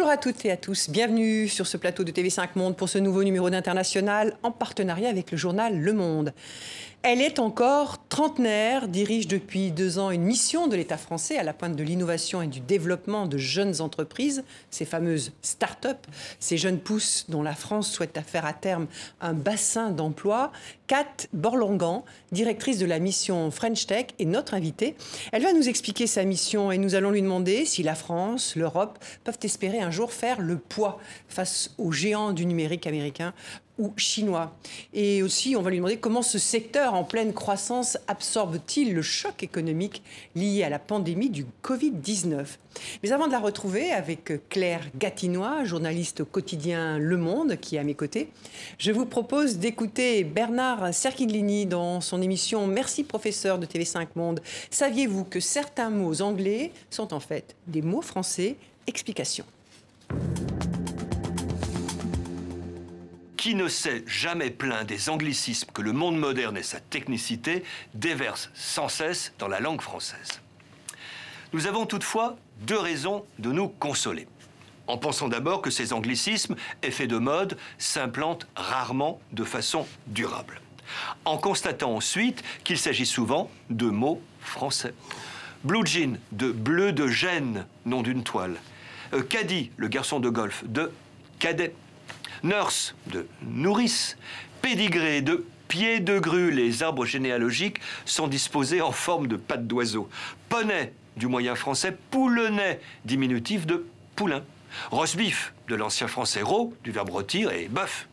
Bonjour à toutes et à tous. Bienvenue sur ce plateau de TV5 Monde pour ce nouveau numéro d'International en partenariat avec le journal Le Monde. Elle est encore trentenaire, dirige depuis deux ans une mission de l'État français à la pointe de l'innovation et du développement de jeunes entreprises, ces fameuses start-up, ces jeunes pousses dont la France souhaite faire à terme un bassin d'emploi. Kat Borlongan, directrice de la mission French Tech, est notre invitée. Elle va nous expliquer sa mission et nous allons lui demander si la France, l'Europe peuvent espérer un jour faire le poids face aux géants du numérique américain ou chinois. Et aussi, on va lui demander comment ce secteur en pleine croissance absorbe-t-il le choc économique lié à la pandémie du Covid-19. Mais avant de la retrouver avec Claire Gatinois, journaliste quotidien Le Monde, qui est à mes côtés, je vous propose d'écouter Bernard Serkinglini dans son émission Merci professeur de TV5 Monde. Saviez-vous que certains mots anglais sont en fait des mots français? Explication. Qui ne s'est jamais plaint des anglicismes que le monde moderne et sa technicité déversent sans cesse dans la langue française. Nous avons toutefois deux raisons de nous consoler. En pensant d'abord que ces anglicismes, effets de mode, s'implantent rarement de façon durable. En constatant ensuite qu'il s'agit souvent de mots français. Blue jean, de bleu de gêne, nom d'une toile. Euh, Caddy, le garçon de golf, de cadet. Nurse de nourrice, pédigré de pied de grue, les arbres généalogiques sont disposés en forme de pattes d'oiseau. Poney du moyen français, poulenay diminutif de poulain. Rosbif de l'ancien français ro, du verbe rôtir, et bœuf.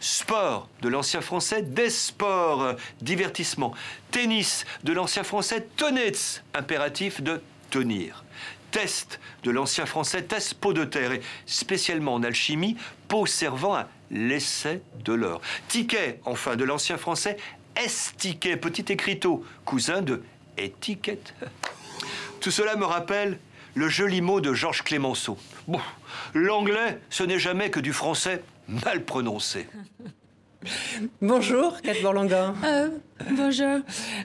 Sport de l'ancien français des sports, divertissement. Tennis de l'ancien français tonets, impératif de tenir test de l'ancien français test pot de terre, et spécialement en alchimie, pot servant à l'essai de l'or. Ticket, enfin, de l'ancien français estiquet, petit écriteau, cousin de étiquette. Tout cela me rappelle le joli mot de Georges Clémenceau. Bon, l'anglais, ce n'est jamais que du français mal prononcé. Bonjour, Kat Borlangan. Euh, bonjour.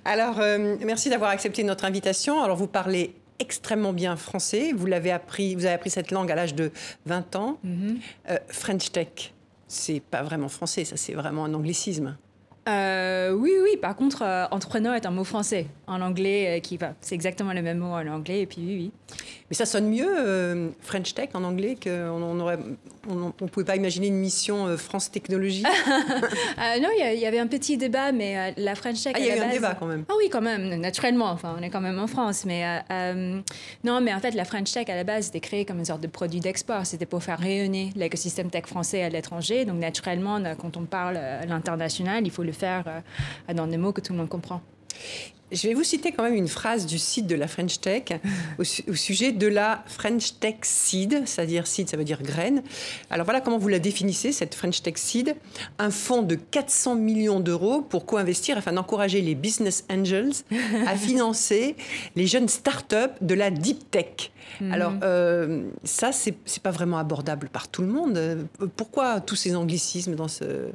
Alors, euh, merci d'avoir accepté notre invitation. Alors, vous parlez extrêmement bien français. Vous l'avez appris, vous avez appris cette langue à l'âge de 20 ans. Mhm. Euh, French Tech, c'est pas vraiment français, ça c'est vraiment un anglicisme. Euh, oui, oui. Par contre, euh, entrepreneur est un mot français. En anglais, qui va. C'est exactement le même mot en anglais. Et puis, oui, oui. Mais ça sonne mieux, French Tech, en anglais, qu'on on aurait on ne pouvait pas imaginer une mission euh, France Technologie euh, Non, il y, avait un petit débat, mais euh, la French Tech. Ah, il y a eu un débat quand même. Ah oui, quand même, naturellement. Enfin, on est quand même en France. Mais non, mais en fait, la French Tech, à la base, c'était créé comme une sorte de produit d'export. C'était pour faire rayonner l'écosystème tech français à l'étranger. Donc, naturellement, quand on parle à l'international, il faut le faire dans des mots que tout le monde comprend. Je vais vous citer quand même une phrase du site de la French Tech au, sujet de la French Tech Seed, c'est-à-dire seed, ça veut dire graine. Alors voilà comment vous la définissez, cette French Tech Seed. Un fonds de 400 millions d'euros pour co-investir afin d'encourager les business angels à financer les jeunes start-up de la deep tech. Mhm. Alors, euh, ça, c'est pas vraiment abordable par tout le monde. Pourquoi tous ces anglicismes dans, ce, euh,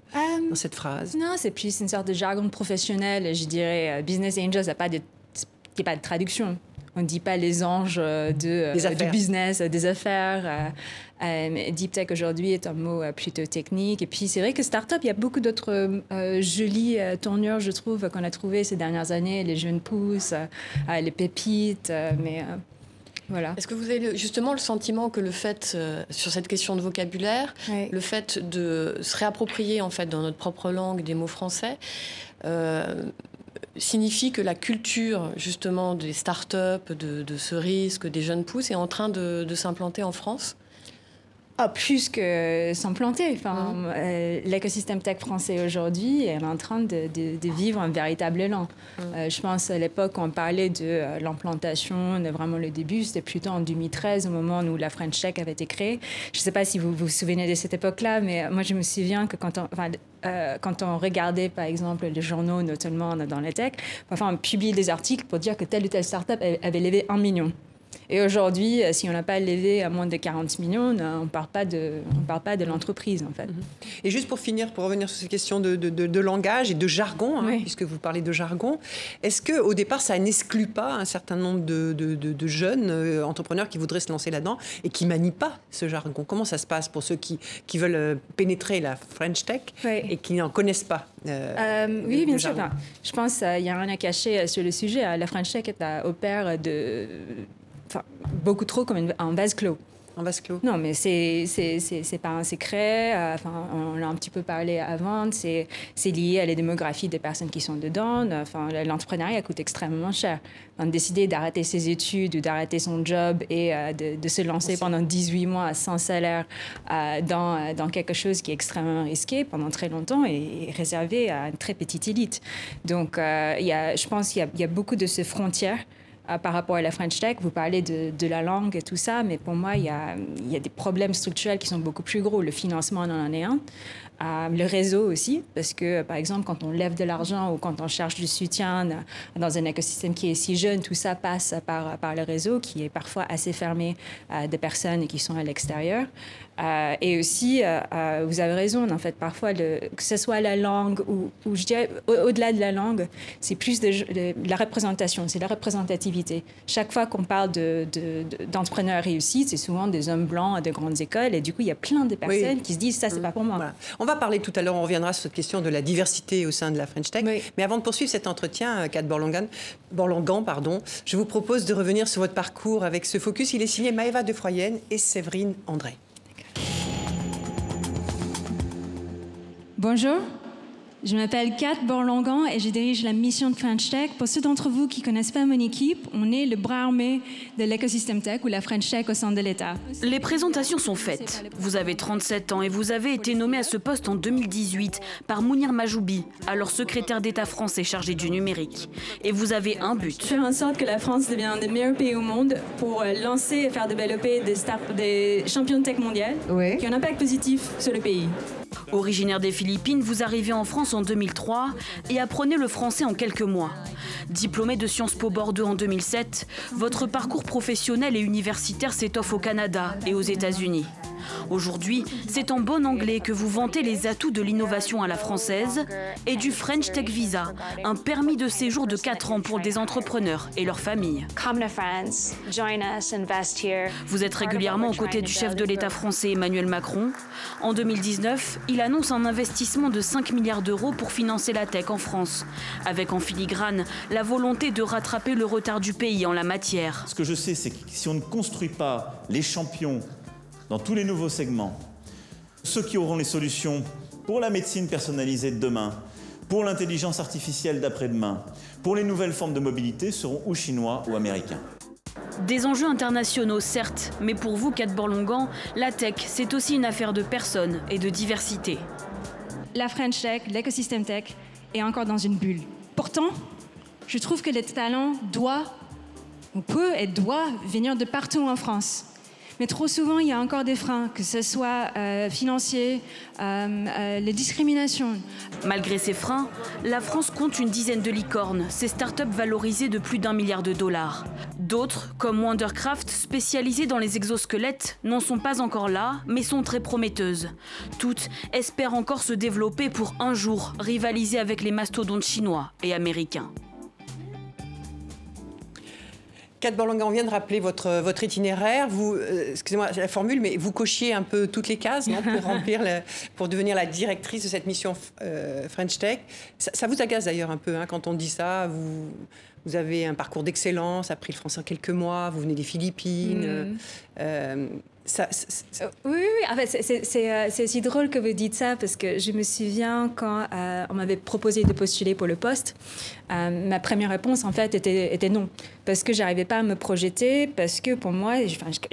dans cette phrase? Non, c'est plus une sorte de jargon professionnel, je dirais. Euh, business Angels, n'y a pas de, pas de traduction. On ne dit pas les anges de, du business, des affaires. deep tech aujourd'hui est un mot plutôt technique. Et puis c'est vrai que startup, il y a beaucoup d'autres jolies tournures, je trouve, qu'on a trouvées ces dernières années. Les jeunes pousses, les pépites. mais est-ce que vous avez justement le sentiment que le fait, euh, sur cette question de vocabulaire, le fait de se réapproprier en fait dans notre propre langue des mots français, euh, signifie que la culture justement des start-up, de, ce risque, des jeunes pousses est en train de s'implanter en France ah, plus que s'implanter. Enfin, mmh. euh, l'écosystème tech français aujourd'hui est en train de, vivre un véritable élan. Mmh. Euh, je pense à l'époque où on parlait de euh, l'implantation, de vraiment le début, c'était plutôt en 2013, au moment où la French Tech avait été créée. Je ne sais pas si vous vous souvenez de cette époque-là, mais moi je me souviens que quand on, quand on regardait par exemple les journaux, notamment dans les tech, parfois on publiait des articles pour dire que telle ou telle startup avait levé un million. Et aujourd'hui, euh, si on n'a pas levé à moins de 40 millions, on ne parle pas de, on parle pas de l'entreprise, en fait. Mhm. Et juste pour finir, pour revenir sur ces questions de, de, langage et de jargon, hein, puisque vous parlez de jargon, est-ce qu'au départ, ça n'exclut pas un certain nombre de, jeunes euh, entrepreneurs qui voudraient se lancer là-dedans et qui manient pas ce jargon? Comment ça se passe pour ceux qui, qui veulent euh, pénétrer la French Tech et qui n'en connaissent pas Oui, bien sûr. je pense qu'il y a rien à cacher sur le sujet. La French Tech opère de beaucoup trop comme un vase clos. Un vase clos Non, mais c'est c'est pas un secret. Euh, enfin, on l'a un petit peu parlé avant. C'est lié à la démographie des personnes qui sont dedans. Enfin, l'entrepreneuriat coûte extrêmement cher. décider d'arrêter ses études ou d'arrêter son job et euh, de, se lancer pendant 18 mois sans salaire euh, dans, dans quelque chose qui est extrêmement risqué pendant très longtemps est, réservé à une très petite élite. Donc, y a, je pense qu'il y, y, a beaucoup de ces frontières par rapport à la French Tech. Vous parlez de, de, la langue et tout ça, mais pour moi, il y, a, des problèmes structurels qui sont beaucoup plus gros. Le financement en est un. Euh, le réseau aussi, parce que, par exemple, quand on lève de l'argent ou quand on cherche du soutien dans un écosystème qui est si jeune, tout ça passe par, le réseau, qui est parfois assez fermé à des personnes qui sont à l'extérieur. Euh, et aussi, euh, euh, vous avez raison, en fait, parfois, le, que ce soit la langue ou, ou je dirais au-delà de la langue, c'est plus de, la représentation, c'est la représentativité. Chaque fois qu'on parle d'entrepreneurs de, réussis, c'est souvent des hommes blancs de grandes écoles, et du coup, il y a plein de personnes qui se disent ça, c'est pas pour moi. On va parler tout à l'heure, on reviendra sur cette question de la diversité au sein de la French Tech. Mais avant de poursuivre cet entretien, Kat Borlangan, Borlangan, pardon, je vous propose de revenir sur votre parcours avec ce focus. Il est signé Maëva de Froyenne et Séverine André. Bonjour, je m'appelle Kat Borlongan et je dirige la mission de French Tech. Pour ceux d'entre vous qui ne connaissent pas mon équipe, on est le bras armé de l'écosystème tech ou la French Tech au sein de l'État. Les présentations sont faites. Vous avez 37 ans et vous avez été nommé à ce poste en 2018 par Mounir Majoubi, alors secrétaire d'État français chargé du numérique. Et vous avez un but. Faire en sorte que la France devienne un des meilleurs pays au monde pour lancer et faire développer des, des champions de tech mondiales qui ont un impact positif sur le pays. Originaire des Philippines, vous arrivez en France en 2003 et apprenez le français en quelques mois. Diplômé de Sciences Po Bordeaux en 2007, votre parcours professionnel et universitaire s'étoffe au Canada et aux États-Unis. Aujourd'hui, c'est en bon anglais que vous vantez les atouts de l'innovation à la française et du French Tech Visa, un permis de séjour de 4 ans pour des entrepreneurs et leurs familles. Vous êtes régulièrement aux côtés du chef de l'État français Emmanuel Macron. En 2019, il annonce un investissement de 5 milliards d'euros pour financer la tech en France, avec en filigrane la volonté de rattraper le retard du pays en la matière. Ce que je sais, c'est que si on ne construit pas les champions dans tous les nouveaux segments. Ceux qui auront les solutions pour la médecine personnalisée de demain, pour l'intelligence artificielle d'après-demain, pour les nouvelles formes de mobilité seront ou chinois ou américains. Des enjeux internationaux, certes, mais pour vous, Kat Borlongan, la tech, c'est aussi une affaire de personnes et de diversité. La French Tech, l'écosystème tech, est encore dans une bulle. Pourtant, je trouve que les talents doivent, on peut et doit venir de partout en France. Mais trop souvent, il y a encore des freins, que ce soit euh, financiers, euh, euh, les discriminations. Malgré ces freins, la France compte une dizaine de licornes, ces startups valorisées de plus d'un milliard de dollars. D'autres, comme Wondercraft, spécialisées dans les exosquelettes, n'en sont pas encore là, mais sont très prometteuses. Toutes espèrent encore se développer pour un jour rivaliser avec les mastodontes chinois et américains. Kat Borlanga, on vient de rappeler votre, votre itinéraire. Vous, euh, excusez-moi la formule, mais vous cochiez un peu toutes les cases non, pour remplir, pour devenir la directrice de cette mission euh, French Tech. Ça, vous agace d'ailleurs un peu hein, quand on dit ça. Vous, vous avez un parcours d'excellence, appris le français en quelques mois, vous venez des Philippines. Mm. Euh, oui, oui, en fait, c'est aussi drôle que vous dites ça parce que je me souviens quand on m'avait proposé de postuler pour le poste, ma première réponse en fait était, était non parce que j'arrivais pas à me projeter, parce que pour moi,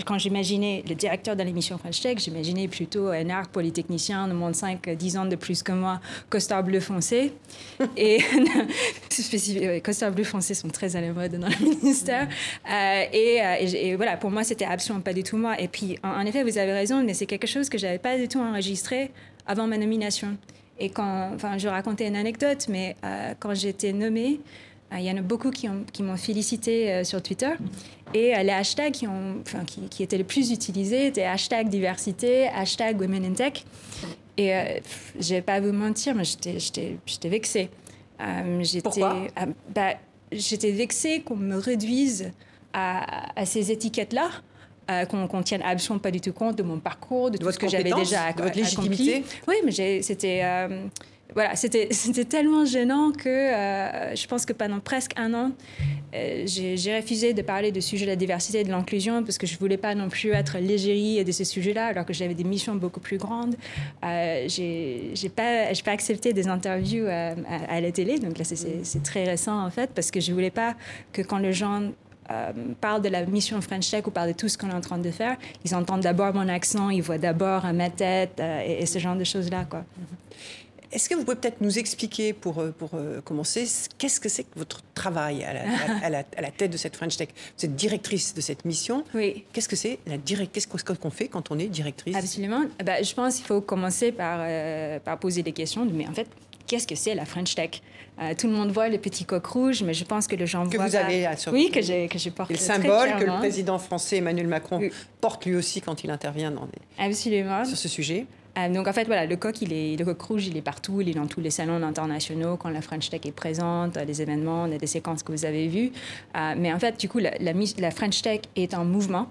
quand j'imaginais le directeur de l'émission French Tech, j'imaginais plutôt un arc polytechnicien de moins de 5-10 ans de plus que moi, costard bleu foncé. et costard bleu foncé sont très à la mode dans le ministère. Euh, euh, et, voilà, pour moi, c'était absolument pas du tout moi. Et puis, en, effet, vous avez raison, mais c'est quelque chose que j'avais pas du tout enregistré avant ma nomination. Et quand, enfin, je racontais une anecdote, mais euh, quand j'ai été nommée, il y en a beaucoup qui, qui m'ont félicité sur Twitter. Et les hashtags qui, ont, enfin, qui, qui, étaient les plus utilisés étaient hashtag diversité, hashtag women in tech. Et je vais pas vous mentir, mais j'étais vexée. Pourquoi? bah, J'étais vexée qu'on me réduise à, à ces étiquettes-là euh, qu'on ne tienne absolument pas du tout compte de mon parcours, de, tout ce que j'avais déjà de votre légitimité. Oui, mais c'était euh, voilà, c'était tellement gênant que euh, je pense que pendant presque un an, j'ai refusé de parler de sujet de la diversité et de l'inclusion parce que je voulais pas non plus être l'égérie de ces sujets-là, alors que j'avais des missions beaucoup plus grandes. j'ai pas, pas accepté des interviews à, à, la télé, donc là c'est très récent en fait, parce que je voulais pas que quand les gens euh, parlent de la mission French Tech ou parlent de tout ce qu'on est en train de faire, ils entendent d'abord mon accent, ils voient d'abord ma tête euh, et, ce genre de choses-là. Quoi. Est-ce que vous pouvez peut-être nous expliquer, pour, euh, pour commencer, qu'est-ce que c'est que votre travail à la, à, la, tête de cette French Tech? Vous êtes directrice de cette mission. Oui. Qu'est-ce que c'est la Qu'est-ce qu'on fait quand on est directrice? Absolument. Bah, je pense qu'il faut commencer par, par poser des questions. Mais en fait, qu'est-ce que c'est la French Tech? Euh, tout le monde voit le petit coq rouge, mais je pense que le gens que voient. vous avez sur Oui, que, que je porte. le symbole que le président français Emmanuel Macron porte lui aussi quand il intervient dans Absolument. sur ce sujet. Euh, donc en fait, voilà, le coq, il est, le coq rouge, il est partout, il est dans tous les salons internationaux, quand la French Tech est présente, les événements, des séquences que vous avez vues. Euh, mais en fait, du coup, la, la, French Tech est en mouvement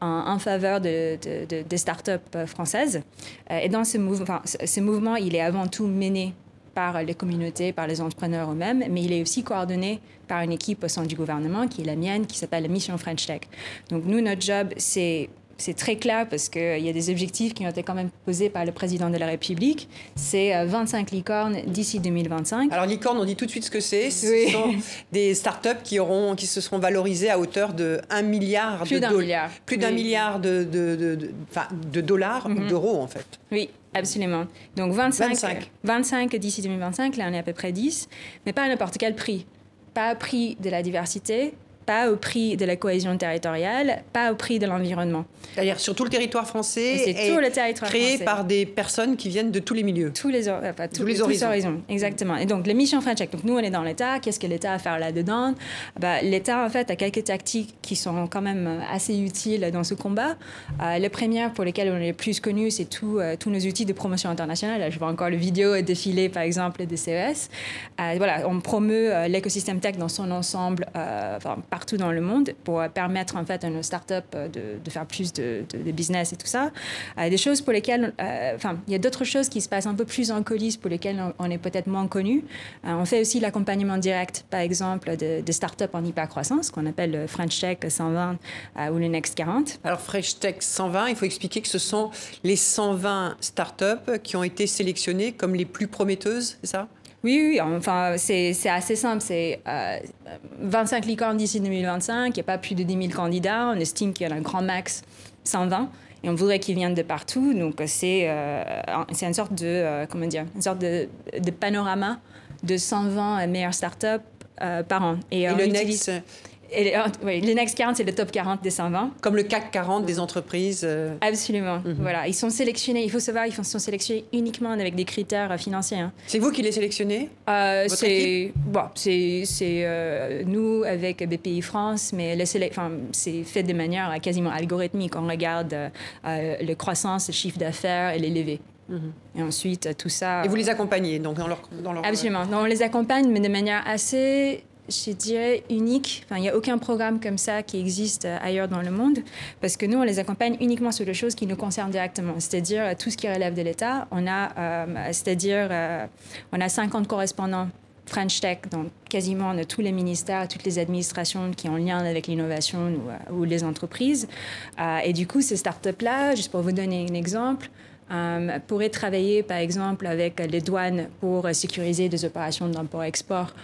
en, faveur de, de, des startups françaises. et dans ce, mouvement, ce mouvement, il est avant tout mené par les communautés, par les entrepreneurs eux-mêmes, mais il est aussi coordonné par une équipe au sein du gouvernement, qui est la mienne, qui s'appelle la Mission French Tech. Donc nous, notre job, c'est c'est très clair parce qu'il y a des objectifs qui ont été quand même posés par le président de la République. C'est 25 euh, licornes d'ici 2025. Alors licorne, on dit tout de suite ce que c'est. Ce sont des startups qui, auront, qui se seront valorisées à hauteur de 1 milliard plus de milliard. Plus d'un milliard de, de, de, de dollars ou mhm. d'euros en fait. Oui, Absolument. Donc 25, 25. 25 d'ici 2025, là on est à peu près 10, mais pas à n'importe quel prix. Pas prix de la diversité, pas au prix de la cohésion territoriale, pas au prix de l'environnement. C'est-à-dire sur tout le territoire français, c'est tout le territoire créé par des personnes qui viennent de tous les milieux. Tous les, euh, tous, les horizons. Exactement. Et donc, les missions French Tech, donc nous, on est dans l'État. Qu'est-ce que l'État a à faire là-dedans? Bah, L'État, en fait, a quelques tactiques qui sont quand même assez utiles dans ce combat. Euh, les premières pour lesquelles on est le plus connu, c'est tout, euh, tous nos outils de promotion internationale. Là, je vois encore le vidéo défilé, par exemple, des CES. Euh, voilà, on promeut l'écosystème tech dans son ensemble, enfin, partout dans le monde pour permettre en fait à nos startups euh, de, faire plus de, business et tout ça. Euh, des choses pour lesquelles, euh, enfin, il y a d'autres choses qui se passent un peu plus en coulisses pour lesquelles on, est peut-être moins connu. on fait aussi l'accompagnement direct, par exemple, de, startups en hypercroissance, qu'on appelle le French Tech 120 ou le Next 40. Alors French Tech 120, il faut expliquer que ce sont les 120 startups qui ont été sélectionnées comme les plus prometteuses, c'est ça? Oui, oui, enfin, c'est assez simple. C'est 25 euh, licornes d'ici 2025. Il n'y a pas plus de 10 000 candidats. On estime qu'il y a un grand max 120 et on voudrait qu'ils viennent de partout. Donc c'est euh, une sorte de euh, comment dire, une sorte de, de, panorama de 120 meilleures startups par an. Et, le next, et, euh, oui, le Next 40, c'est le top 40 des 120. Comme le CAC 40 des entreprises. Euh. Absolument. Mhm. Voilà, ils sont sélectionnés. Il faut savoir, ils sont sélectionnés uniquement avec des critères euh, financiers. Hein. C'est vous qui les sélectionnez? C'est bon, c'est nous avec BPI France, mais c'est fait de manière quasiment algorithmique. On regarde le croissance, le chiffre d'affaires et les levées. Mhm. Et ensuite, tout ça. Et vous les accompagnez donc dans leur, dans leur... Absolument. on les accompagne, mais de manière assez je dirais, unique. Enfin, il n'y a aucun programme comme ça qui existe euh, ailleurs dans le monde, parce que nous, on les accompagne uniquement sur les choses qui nous concernent directement, c'est-à-dire euh, tout ce qui relève de l'État. On a, euh, c'est-à-dire, on a 50 correspondants French Tech dans quasiment tous les ministères, toutes les administrations qui ont lien avec l'innovation ou, les entreprises. et du coup, ces startups-là, juste pour vous donner un exemple, euh, pourrait travailler, par exemple, avec les douanes pour sécuriser des opérations d'import-export.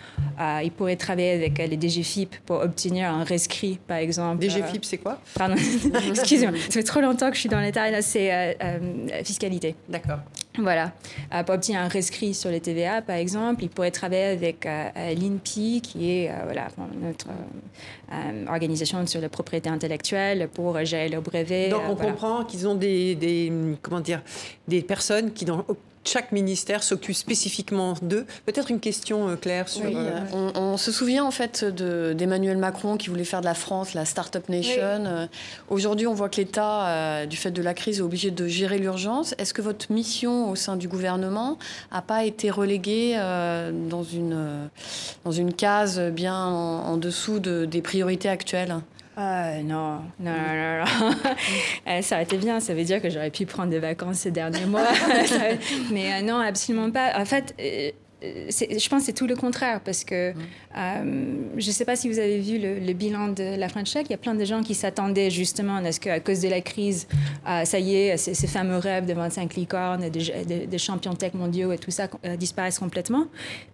Euh, il pourrait travailler avec les DGFIP pour obtenir un rescrit, par exemple. DGFIP, c'est quoi Pardon, excusez-moi. Ça fait trop longtemps que je suis dans l'État. C'est euh, euh, fiscalité. D'accord. Voilà. pour obtenir un rescrit sur les TVA, par exemple, il pourrait travailler avec l'INPI, qui est voilà, notre organisation sur la propriété intellectuelle, pour gérer leurs brevets. Donc on comprend qu'ils ont des, des, comment dire, des personnes qui, dans chaque ministère s'occupe spécifiquement d'eux. Peut-être une question, Claire, sur... on, se souvient en fait d'Emmanuel Macron qui voulait faire de la France la Startup Nation. Aujourd'hui, on voit que l'État, du fait de la crise, est obligé de gérer l'urgence. Est-ce que votre mission au sein du gouvernement n'a pas été reléguée dans, une, dans une case bien en, dessous de, des priorités actuelles? Ah, non, non, non, non. Eh, ça aurait été bien, ça veut dire que j'aurais pu prendre des vacances ces derniers mois. Mais euh, non, absolument pas. En fait, euh, je pense que c'est tout le contraire parce que mmh. euh, je ne sais pas si vous avez vu le, bilan de la French Tech. Il y a plein de gens qui s'attendaient justement à ce qu'à cause de la crise, euh, ça y est, ces, fameux rêves de 25 licornes, des champions tech mondiaux et tout ça euh, disparaissent complètement.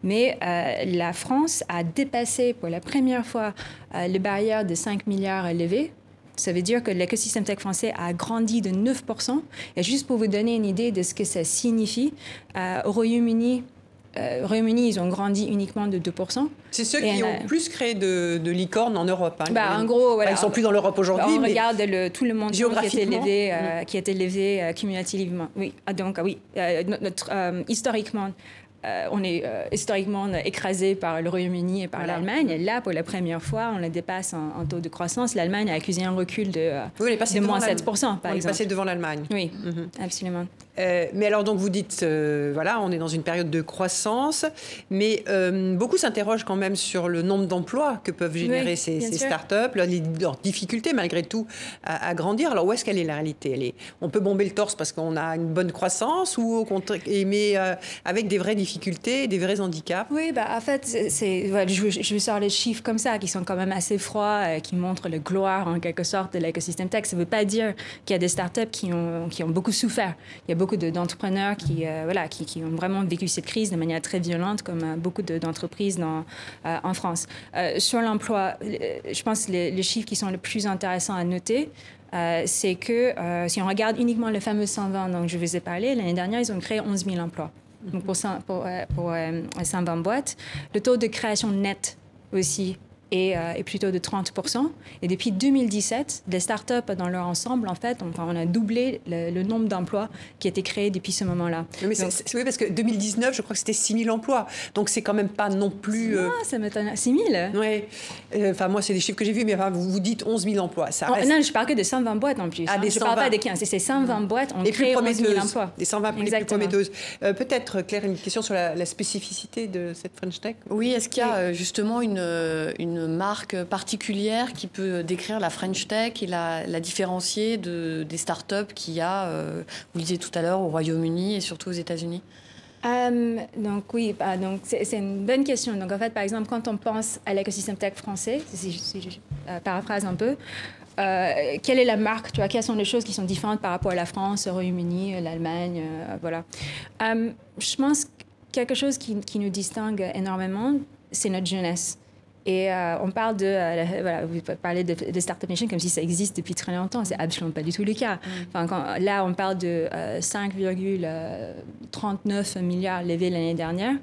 Mais la France a dépassé pour la première fois le barrière de 5 milliards élevés. Ça veut dire que l'écosystème tech français a grandi de 9%. Et juste pour vous donner une idée de ce que ça signifie, au Royaume-Uni, euh, Royaume-Uni, ils ont grandi uniquement de 2%. C'est ceux qui ont plus créé de, licornes en Europe. Hein, bah, en gros, voilà. ils sont plus dans l'Europe aujourd'hui. On regarde le, tout le monde qui est élevé, euh, mm. qui est élevé euh, cumulativement. Oui, ah, donc oui, notre, historiquement, euh, on est euh, historiquement écrasé par le Royaume-Uni et par l'Allemagne. Là, pour la première fois, on le dépasse en, taux de croissance. L'Allemagne a accusé un recul de, euh, de moins 7 par on est passé devant l'Allemagne. Oui, mhm. absolument. Mais alors, donc, vous dites, voilà, on est dans une période de croissance, mais beaucoup s'interrogent quand même sur le nombre d'emplois que peuvent générer ces, ces startups, leur, leur, difficulté malgré tout à, grandir. Alors, où est-ce qu'elle est la réalité? Elle est, On peut bomber le torse parce qu'on a une bonne croissance, ou au contraire, mais avec des vraies difficultés des vrais handicaps? Oui, bah, en fait, c'est, je, je sors les chiffres comme ça, qui sont quand même assez froids, euh, qui montrent le gloire, en quelque sorte, de l'écosystème tech. Ça ne veut pas dire qu'il y a des startups qui ont, qui ont beaucoup souffert. Il y a beaucoup d'entrepreneurs qui, euh, voilà, qui, ont vraiment vécu cette crise de manière très violente, comme euh, beaucoup d'entreprises dans, en France. sur l'emploi, je pense que les, chiffres qui sont les plus intéressants à noter, c'est que si on regarde uniquement le fameux 120 dont je vous ai parlé, l'année dernière, ils ont créé 11 000 emplois donc pour, pour, pour 120 euh, boîtes. Le taux de création net aussi euh, plutôt de 30% Et depuis 2017, les startups dans leur ensemble, en fait, on, on a doublé le, nombre d'emplois qui a été créés depuis ce moment-là. Oui, oui, parce que 2019, je crois que c'était 6 000 emplois. Donc c'est quand même pas non plus. Euh... Ah, ça m'étonne. 6 000 Oui. Euh, enfin, moi, c'est des chiffres que j'ai vus, mais enfin, vous, vous dites 11 000 emplois. Ça oh, non, je parle que de 120 boîtes en plus. Ah, hein. des je ne parle pas des 15. C'est 120 boîtes, on crée 11 000 emplois. Des 120 les plus prometteuses. Euh, peut-être, Claire, une question sur la, spécificité de cette French Tech? Oui, est-ce qu'il y a justement une, une marque particulière qui peut décrire la French Tech et la, différencier de, des startups qu'il y a, euh, vous le disiez tout à l'heure, au Royaume-Uni et surtout aux États-Unis euh, donc oui, bah, donc c'est une bonne question. Donc en fait, par exemple, quand on pense à l'écosystème tech français, si, je euh, paraphrase un peu, quelle est la marque tu vois, Quelles sont les choses qui sont différentes par rapport à la France, au Royaume-Uni, l'Allemagne Voilà. je pense que quelque chose qui nous distingue énormément, c'est notre jeunesse. Et euh, on parle de, euh, voilà, vous parlez de, de, Startup Nation comme si ça existe depuis très longtemps. C'est absolument pas du tout le cas. Mm. Enfin, quand, là, on parle de 5,39 euh, milliards levés l'année dernière.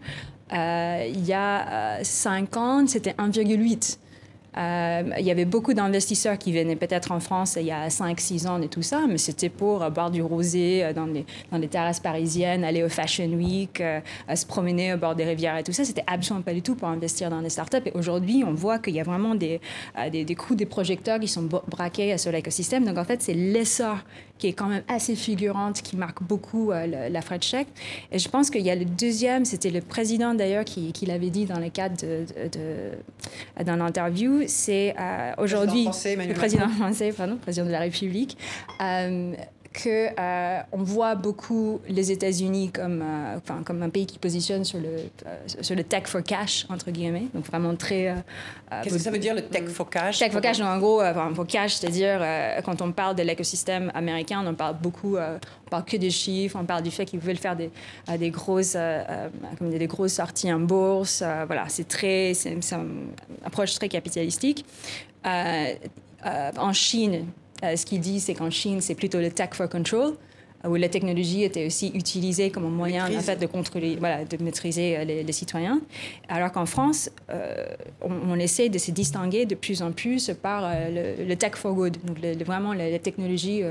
il y a 5 ans, c'était 1,8. Euh, il y avait beaucoup d'investisseurs qui venaient peut-être en France il y a 5-6 ans et tout ça, mais c'était pour boire du rosé euh, dans les, dans les terrasses parisiennes, aller au Fashion Week, euh, se promener au bord des rivières et tout ça. C'était absolument pas du tout pour investir dans des startups. Et aujourd'hui, on voit qu'il y a vraiment des, des, des coups des projecteurs qui sont braqués sur l'écosystème. Donc en fait, c'est l'essor qui est quand même assez figurante, qui marque beaucoup euh, la French Tech. Et je pense qu'il y a le deuxième, c'était le président d'ailleurs qui, qui l'avait dit dans le cadre de, interview, c'est euh, aujourd'hui le président français, pardon, président de la République. Euh, que euh, on voit beaucoup les États-Unis comme, euh, enfin, comme un pays qui positionne sur le, euh, sur le tech for cash, entre guillemets. Donc vraiment très... Qu'est-ce que ça veut dire le tech for cash? Tech for cash, en gros, enfin, for cash, c'est-à-dire quand on parle de l'écosystème américain, on parle beaucoup, on parle que des chiffres, on parle du fait qu'ils veulent faire des, des, grosses, comme des, grosses sorties en bourse. voilà, c'est très... C'est une approche très capitalistique. en Chine, euh, ce qu'il dit, c'est qu'en Chine, c'est plutôt le tech for control, où la technologie était aussi utilisée comme un moyen en fait, de contrôler, voilà, de maîtriser euh, les, citoyens. Alors qu'en France, euh, on, essaie de se distinguer de plus en plus par le, tech for good, donc vraiment la, technologie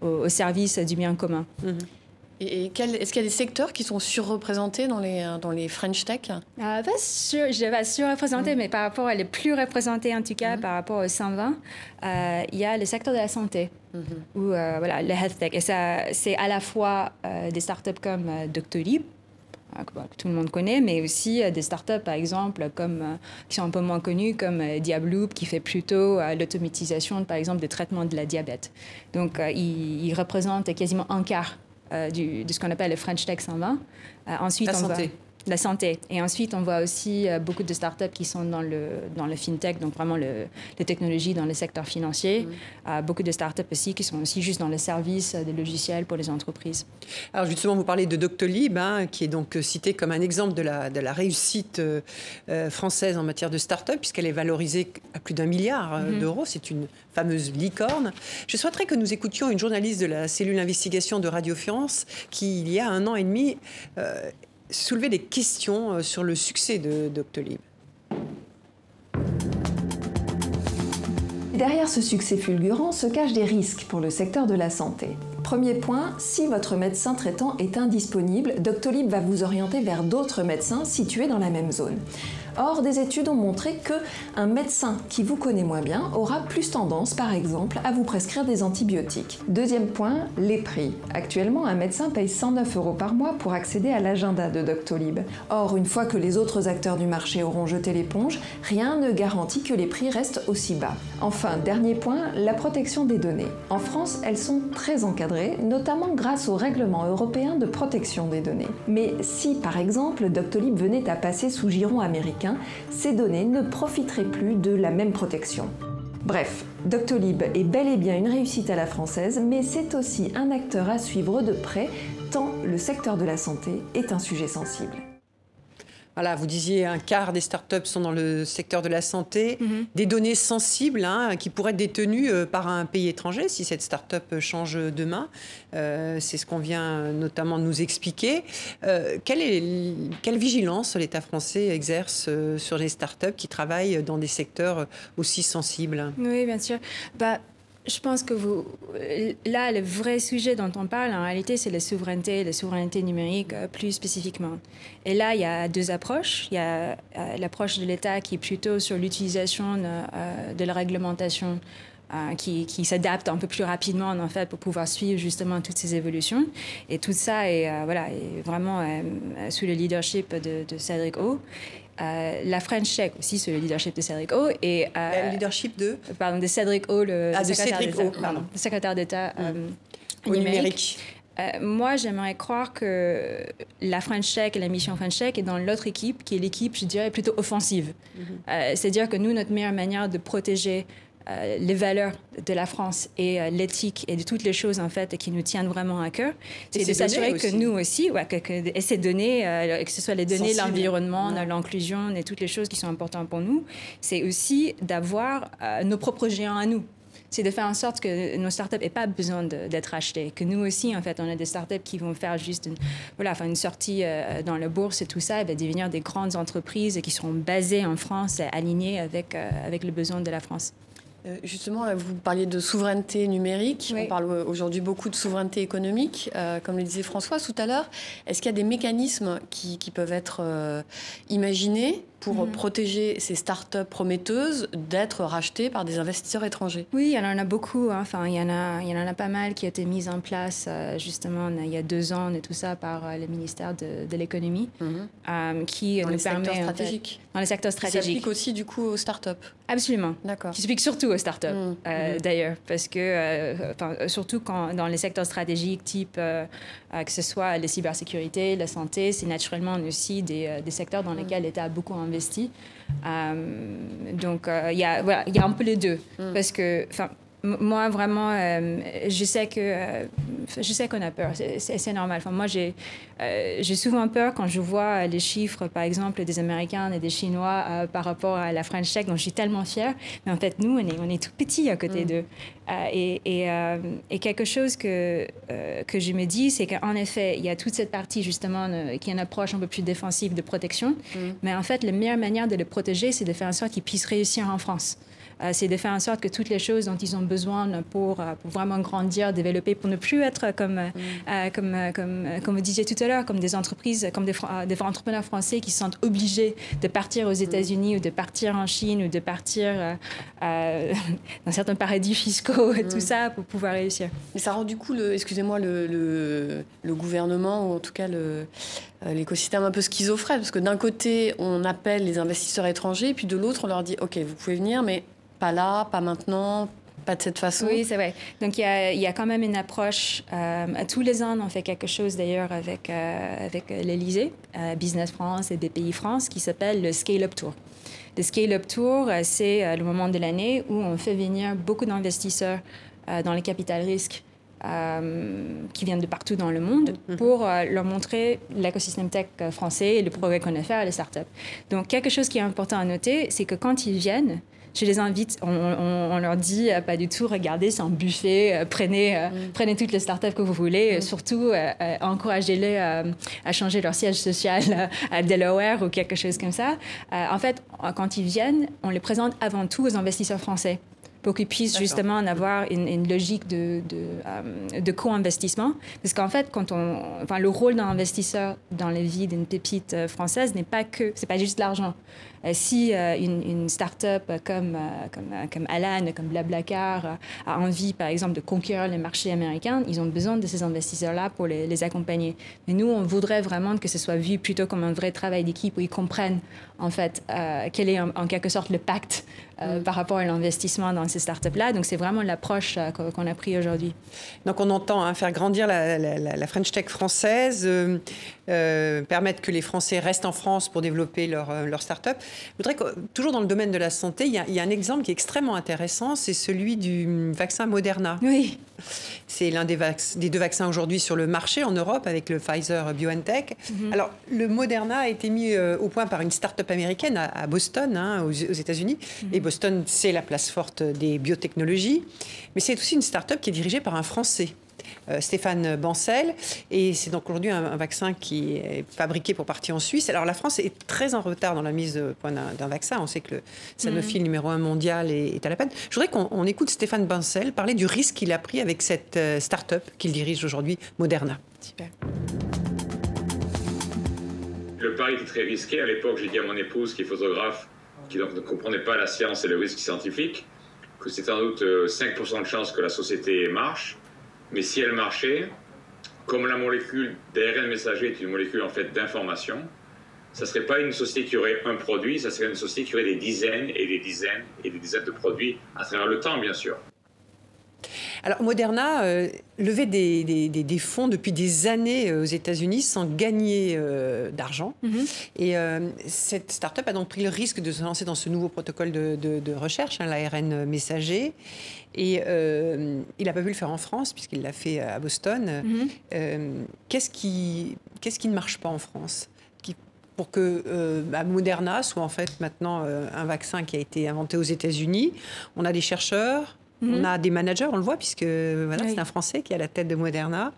au, service du bien commun. Mm-hmm. Et, est-ce qu'il y a des secteurs qui sont surreprésentés dans les, dans les French Tech? Pas sur, Je vais surreprésenté, mm. mais par rapport, elle est plus représentée en tout cas mm. par rapport au 120. Euh, il y a le secteur de la santé, mm-hmm. ou voilà, le health tech. Et ça, c'est à la fois des startups comme Doctolib, Hein, que tout le monde connaît, mais aussi euh, des startups, par exemple, comme, euh, qui sont un peu moins connues, comme euh, Diabloop, qui fait plutôt l'automatisation, par exemple, des traitements de la diabète. Donc, il, il, représente quasiment un quart du, de ce qu'on appelle le French Tech 120. ensuite, la santé la santé. Et ensuite, on voit aussi euh, beaucoup de startups qui sont dans le, dans le fintech, donc vraiment le, les technologies dans le secteur financier. Mm. Euh, beaucoup de startups aussi qui sont aussi juste dans le service des logiciels pour les entreprises. Alors justement, vous parlez de Doctolib, hein, qui est donc cité comme un exemple de la, de la réussite euh, française en matière de start-up, puisqu'elle est valorisée à plus d'un milliard mm-hmm. d'euros. C'est une fameuse licorne. Je souhaiterais que nous écoutions une journaliste de la cellule d'investigation de Radio France qui, il y a un an et demi, soulever des questions euh, sur le succès de Doctolib. Derrière ce succès fulgurant se cachent des risques pour le secteur de la santé. Premier point, si votre médecin traitant est indisponible, Doctolib va vous orienter vers d'autres médecins situés dans la même zone. Or, des études ont montré que un médecin qui vous connaît moins bien aura plus tendance, par exemple, à vous prescrire des antibiotiques. Deuxième point, les prix. Actuellement, un médecin paye 109 euros par mois pour accéder à l'agenda de Doctolib. Or, une fois que les autres acteurs du marché auront jeté l'éponge, rien ne garantit que les prix restent aussi bas. Enfin, dernier point, la protection des données. En France, elles sont très encadrées, notamment grâce au règlement européen de protection des données. Mais si, par exemple, Doctolib venait à passer sous giron américain, ces données ne profiteraient plus de la même protection. Bref, Doctolib est bel et bien une réussite à la française, mais c'est aussi un acteur à suivre de près, tant le secteur de la santé est un sujet sensible. Voilà, vous disiez un quart des startups sont dans le secteur de la santé, mhm. des données sensibles hein, qui pourraient être détenues euh, par un pays étranger si cette startup change demain. Euh, c'est ce qu'on vient notamment de nous expliquer. Euh, quelle, est, quelle vigilance l'État français exerce sur les startups qui travaillent dans des secteurs aussi sensibles? Oui, bien sûr. Bah, je pense que là, le vrai sujet dont on parle, en réalité, c'est la souveraineté, la souveraineté numérique euh, plus spécifiquement. Et là, il y a deux approches. Il y a euh, l'approche de l'État qui est plutôt sur l'utilisation de, euh, la réglementation qui, qui s'adapte un peu plus rapidement en fait pour pouvoir suivre justement toutes ces évolutions. Et tout ça est, voilà, est vraiment sous le leadership de, de Cédric O. Euh, la French Tech aussi sous le leadership de Cédric O. Et, euh, le leadership de Pardon, de Cédric O, le ah, secrétaire d'État au numérique. moi, j'aimerais croire que la French Tech et la mission French Tech est dans l'autre équipe, qui est l'équipe, je dirais, plutôt offensive. Mm-hmm. C'est-à-dire que nous, notre meilleure manière de protéger euh, les valeurs de la France et euh, l'éthique et de toutes les choses en fait qui nous tiennent vraiment à cœur, c'est de s'assurer que nous aussi, ouais, que, et ces données, euh, que ce soit les données, l'environnement, l'inclusion et toutes les choses qui sont importantes pour nous, c'est aussi d'avoir nos propres géants à nous. C'est de faire en sorte que nos startups n'aient pas besoin d'être achetées. Que nous aussi, en fait, on a des startups qui vont faire juste une, voilà, enfin, une sortie dans la bourse et tout ça, et bien, devenir des grandes entreprises qui seront basées en France, alignées avec, avec le besoin de la France. Euh, justement, vous parliez de souveraineté numérique. On parle aujourd'hui beaucoup de souveraineté économique, euh, comme le disait François tout à l'heure. Est-ce qu'il y a des mécanismes qui, peuvent être euh, imaginés pour mhm. protéger ces startups prometteuses d'être rachetées par des investisseurs étrangers Oui, il y en a beaucoup. Hein. Enfin, il y, en a, il y en a pas mal qui ont été mises en place euh, justement il y a deux ans et tout ça par euh, le ministère de, de l'économie, mhm. euh, qui dans nous les permet secteurs stratégiques. dans les secteurs stratégiques. Ça s'applique aussi du coup aux startups. Absolument. D'accord. Qui s'applique surtout aux startups mhm. D'ailleurs, parce que surtout quand dans les secteurs stratégiques type que ce soit la cybersécurité, la santé, c'est naturellement aussi des, des secteurs dans lesquels l'État a beaucoup investi investi. Euh, donc, euh, il y, a, voilà, y a un peu les deux. Mm. Parce que, moi, vraiment, euh, je sais que euh, je sais qu'on a peur. C'est normal. Enfin, moi, j'ai euh, j'ai souvent peur quand je vois les chiffres, par exemple, des Américains et des Chinois par rapport à la French Tech, dont je suis tellement fière. Mais en fait, nous, on est, on est tout petits à côté mm. d'eux. Et, et, et, quelque chose que, que je me dis, c'est qu'en effet, il y a toute cette partie, justement, qui est une approche un peu plus défensive de protection. Mm. Mais en fait, la meilleure manière de les protéger, c'est de faire en sorte qu'ils puissent réussir en France. C'est de faire en sorte que toutes les choses dont ils ont besoin pour, pour vraiment grandir, développer, pour ne plus être comme, mm. comme, comme, comme vous disiez tout à l'heure, comme des entreprises, comme des, des, entrepreneurs français qui se sentent obligés de partir aux mm. États-Unis ou de partir en Chine ou de partir dans certains paradis fiscaux et tout mm. ça pour pouvoir réussir. Mais ça rend du coup, excusez-moi, le, le, le, gouvernement, ou en tout cas le, euh, l'écosystème un peu schizophrène, parce que d'un côté, on appelle les investisseurs étrangers, puis de l'autre, on leur dit, OK, vous pouvez venir, mais pas là, pas maintenant, pas de cette façon. Oui, c'est vrai. Donc, il y a, y a, quand même une approche. Euh, tous les ans, on fait quelque chose d'ailleurs avec, euh, avec l'Elysée, Business France et BPI France, qui s'appelle le Scale Up Tour. Le Scale Up Tour, c'est le moment de l'année où on fait venir beaucoup d'investisseurs dans les capital risques euh, qui viennent de partout dans le monde mhm. pour euh, leur montrer l'écosystème tech euh, français et le progrès qu'on a fait à les startups. Donc, quelque chose qui est important à noter, c'est que quand ils viennent, je les invite, on, leur dit pas du tout, regardez, c'est un buffet, prenez, mhm. prenez toutes les startups que vous voulez, mhm. surtout encouragez-les à changer leur siège social à Delaware ou quelque chose comme ça. en fait, quand ils viennent, on les présente avant tout aux investisseurs français pour qu'ils puissent justement en avoir une, logique de, de, euh, de co-investissement. Parce qu'en fait, quand on, enfin, le rôle d'un investisseur dans la vie d'une pépite euh, française n'est pas que, c'est pas juste l'argent. Euh, si euh, une, une start-up comme, euh, comme, comme Alan, comme Blablacar a envie, par exemple, de conquérir les marchés américains, ils ont besoin de ces investisseurs-là pour les, les, accompagner. Mais nous, on voudrait vraiment que ce soit vu plutôt comme un vrai travail d'équipe où ils comprennent, en fait, quel est en, quelque sorte le pacte mm. par rapport à l'investissement dans ces startups-là. Donc, c'est vraiment l'approche qu'on a pris aujourd'hui. Donc, on entend hein, faire grandir la, la, la, French Tech française, permettre que les Français restent en France pour développer leur, leur start-up. Je voudrais que, toujours dans le domaine de la santé, il y a, un exemple qui est extrêmement intéressant, c'est celui du vaccin Moderna. Oui. C'est l'un des, des, deux vaccins aujourd'hui sur le marché en Europe avec le Pfizer BioNTech. Mhm. Alors, le Moderna a été mis euh, au point par une start-up américaine à, Boston, hein, aux, États-Unis. Mhm. Et Boston, c'est la place forte des biotechnologies. Mais c'est aussi une start-up qui est dirigée par un Français. Euh, Stéphane Bancel. Et c'est donc aujourd'hui un, vaccin qui est fabriqué pour partir en Suisse. Alors la France est très en retard dans la mise au point d'un vaccin. On sait que le Sanofi, mhm. numéro un mondial, est, à la peine. Je voudrais qu'on écoute Stéphane Bancel parler du risque qu'il a pris avec cette euh, start-up qu'il dirige aujourd'hui, Moderna. Super. Le pari était très risqué. À l'époque, j'ai dit à mon épouse, qui est photographe, qui donc ne comprenait pas la science et le risque scientifique, que c'était en doute 5% euh, de chance que la société marche. Mais si elle marchait, comme la molécule d'ARN messager est une molécule en fait d'information, ça ne serait pas une société qui aurait un produit, ça serait une société qui aurait des dizaines et des dizaines et des dizaines de produits à travers le temps, bien sûr. Alors Moderna euh, levait des, fonds depuis des années euh, aux États-Unis sans gagner euh, d'argent. Mhm. Et cette start-up a donc pris le risque de se lancer dans ce nouveau protocole de, recherche, hein, l'ARN messager. Et il n'a pas pu le faire en France puisqu'il l'a fait à Boston. Mhm. qu'est-ce qui, qu'est-ce qui ne marche pas en France pour que bah, Moderna soit en fait maintenant un vaccin qui a été inventé aux États-Unis? On a des chercheurs, on mhm. a des managers, on le voit, puisque voilà, c'est un Français qui est à la tête de Moderna.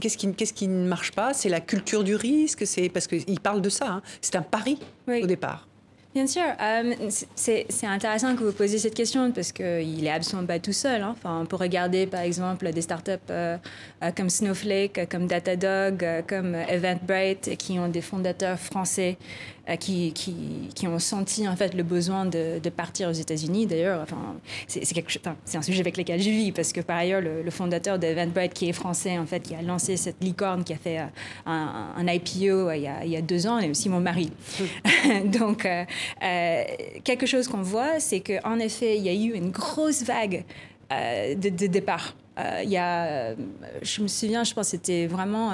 Qu'est-ce qui, qu'est-ce qui ne marche pas? C'est la culture du risque, c'est parce qu'il parle de ça. Hein. C'est un pari au départ. Bien sûr. Euh, c'est intéressant que vous posiez cette question parce qu'il est absolument pas tout seul. Hein. Enfin, on peut regarder par exemple des startups euh, euh, comme Snowflake, comme Datadog, comme Eventbrite qui ont des fondateurs français qui, qui, qui, ont senti en fait le besoin de, de partir aux États-Unis. D'ailleurs, enfin, c'est un sujet avec lequel je vis parce que par ailleurs, le, fondateur d'Eventbrite qui est français en fait, qui a lancé cette licorne, qui a fait un, un IPO il y, a, il y, a, deux ans, est aussi mon mari. Donc euh, quelque chose qu'on voit, c'est qu'en effet, il y a eu une grosse vague euh, de, de, départ. Euh, il y a, je me souviens, je pense que c'était vraiment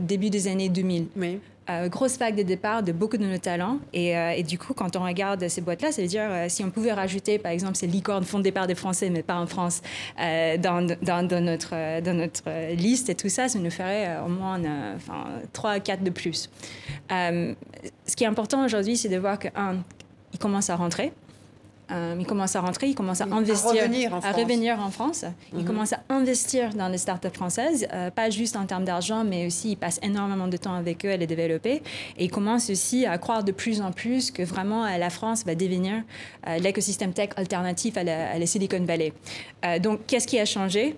début des années 2000. Oui. grosse vague de départ de beaucoup de nos talents. Et, et du coup, quand on regarde ces boîtes-là, ça veut dire si on pouvait rajouter, par exemple, ces licornes fond de départ des Français, mais pas en France, dans, dans, dans, notre, dans notre liste et tout ça, ça nous ferait au moins enfin, 3 à 4 de plus ce qui est important aujourd'hui, c'est de voir que, un, ils commencent à rentrer. Euh, ils commencent à rentrer, ils commencent à investir, à revenir en France. À revenir en France. Ils Mhm. commencent à investir dans les startups françaises, euh, pas juste en termes d'argent, mais aussi ils passent énormément de temps avec eux à les développer. Et ils commencent aussi à croire de plus en plus que vraiment euh, la France va devenir euh, l'écosystème tech alternatif à la, à la Silicon Valley. Donc, qu'est-ce qui a changé?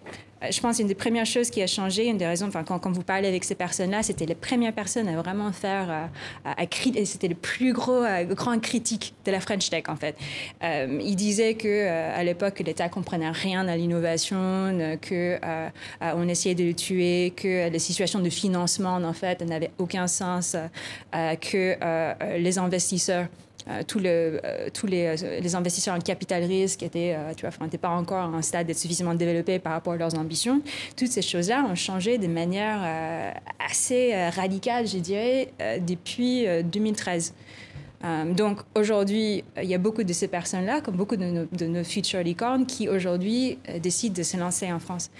Je pense une des premières choses qui a changé, une des raisons, enfin, quand, vous parlez avec ces personnes-là, c'était les premières personnes à vraiment faire, euh, à, à c'était le plus gros, euh, grand critique de la French Tech, en fait. Euh, il disait que euh, à l'époque, que l'État comprenait rien à l'innovation, euh, que euh, euh, on essayait de le tuer, que les situations de financement, en fait, n'avaient aucun sens, euh, que euh, euh, les investisseurs euh, tous, euh, euh, les investisseurs en capital risque étaient, tu vois, n'étaient pas encore à un stade d'être suffisamment développés par rapport à leurs ambitions. Toutes ces choses-là ont changé de manière assez radicale, je dirais, depuis euh, 2013. Euh, donc aujourd'hui, il y a beaucoup de ces personnes-là, comme beaucoup de nos, de nos futures licornes, qui aujourd'hui décident de se lancer en France.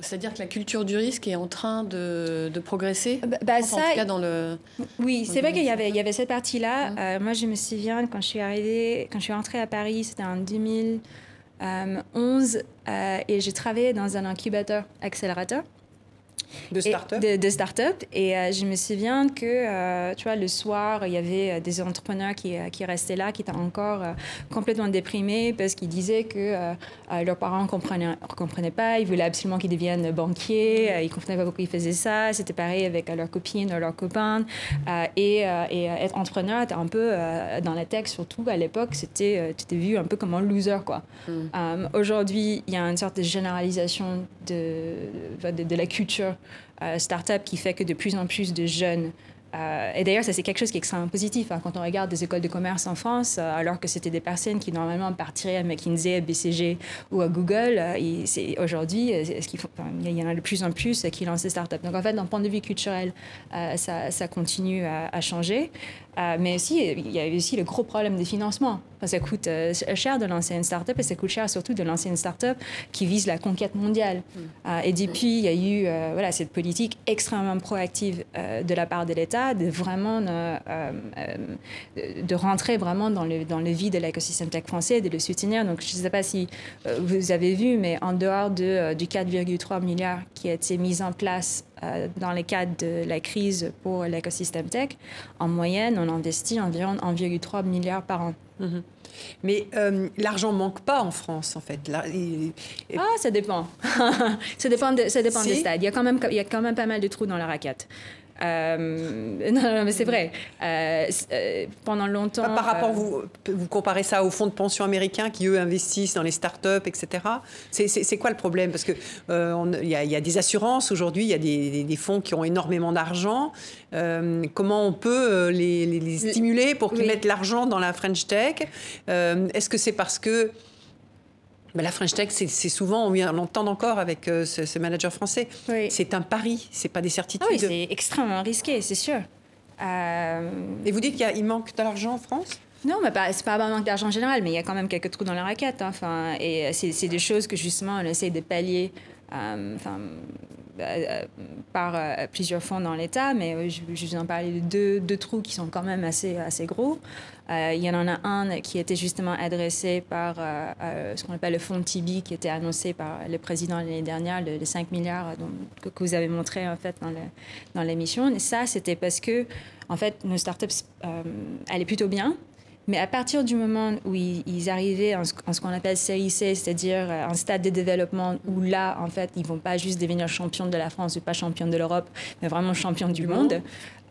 C'est-à-dire que la culture du risque est en train de, de progresser, Bah, bah, en ça, tout cas dans le... Oui, c'est vrai qu'il y avait, il y avait cette Mmh. partie-là. Euh, moi, je me souviens quand je suis arrivée, quand je suis rentrée à Paris, c'était en 2011, euh, et j'ai travaillé dans un incubateur accélérateur. De Et- start-up de, de start-up. Et euh, je me souviens que, euh, tu vois, le soir, il y avait euh, des entrepreneurs qui, qui restaient là, qui étaient encore euh, complètement déprimés parce qu'ils disaient que leurs parents ne comprenaient, comprenaient pas, ils voulaient absolument qu'ils deviennent banquiers, ils ne comprenaient pas pourquoi ils faisaient ça. C'était pareil avec leurs copines leurs copains. Et et être entrepreneur, était un peu dans la tech, surtout à l'époque, c'était, tu étais vu un peu comme un loser, quoi. Euh, Aujourd'hui, il y a une sorte de généralisation de, de, de la culture startup qui fait que de plus en plus de jeunes euh, et d'ailleurs, ça, c'est quelque chose qui est extrêmement positif. hein. Quand on regarde des écoles de commerce en France, euh, alors que c'était des personnes qui, normalement, partiraient à McKinsey, à BCG ou à Google, euh, c'est- aujourd'hui, euh, ce qu'il enfin, il y en a de plus en plus qui lancent des startups. Donc, en fait, d'un point de vue culturel, euh, ça, continue à changer. Euh, mais aussi, il y a aussi le gros problème des financements. Enfin, ça coûte euh, cher de lancer une startup et ça coûte cher surtout de lancer une startup qui vise la conquête mondiale. Euh, et depuis, il y a eu voilà, cette politique extrêmement proactive de la part de l'État de vraiment de rentrer vraiment dans le, dans le vie de l'écosystème tech français, de le soutenir. Donc, je ne sais pas si vous avez vu, mais en dehors de, du 4,3 milliards qui a été mis en place dans le cadre de la crise pour l'écosystème tech, en moyenne, on investit environ 1,3 milliard par an. Mhm. Mais euh, l'argent manque pas en France, en fait. Là, il- Ah, ça dépend. ça dépend, de- ça dépend Si. des stades. Il y, a quand même, il y a quand même pas mal de trous dans la raquette. Euh, non, non, mais c'est vrai. Euh, euh, pendant longtemps. Par rapport, vous, vous comparez ça aux fonds de pension américains qui, eux, investissent dans les startups, etc. C'est- quoi le problème? Parce qu'il il y, y a des assurances aujourd'hui, il y a des, des- des fonds qui ont énormément d'argent. Comment on peut les, les- les stimuler pour qu'ils Oui. mettent l'argent dans la French Tech? Est-ce que c'est parce que ben, la French Tech, c'est souvent, on l'entend encore avec euh, ce, ce manager français, Oui. c'est un pari, c'est pas des Ah certitudes. oui, c'est extrêmement risqué, c'est sûr. Euh, Et vous dites qu'il manque d'argent en France? Non, mais pas, c'est pas un manque d'argent en général, mais il y a quand même quelques trous dans la raquette. hein. Et euh, c'est, des choses que justement on essaie de pallier enfin, euh, par euh, plusieurs fonds dans l'État, mais euh, je, je en parlais de deux, trous qui sont quand même assez, assez gros. Euh, il y en a un qui était justement adressé par euh, euh, ce qu'on appelle le fonds Tibi, qui était annoncé par le président l'année dernière, le- les 5 milliards euh, que, vous avez montré en fait dans, le, dans l'émission. Et ça, c'était parce que en fait, nos startups euh, allaient plutôt bien. Mais à partir du moment où ils, ils arrivaient en ce, qu'on appelle série C, c'est-à-dire euh, un stade de développement où là, en fait, ils vont pas juste devenir champions de la France ou pas champions de l'Europe, mais vraiment champions du, monde,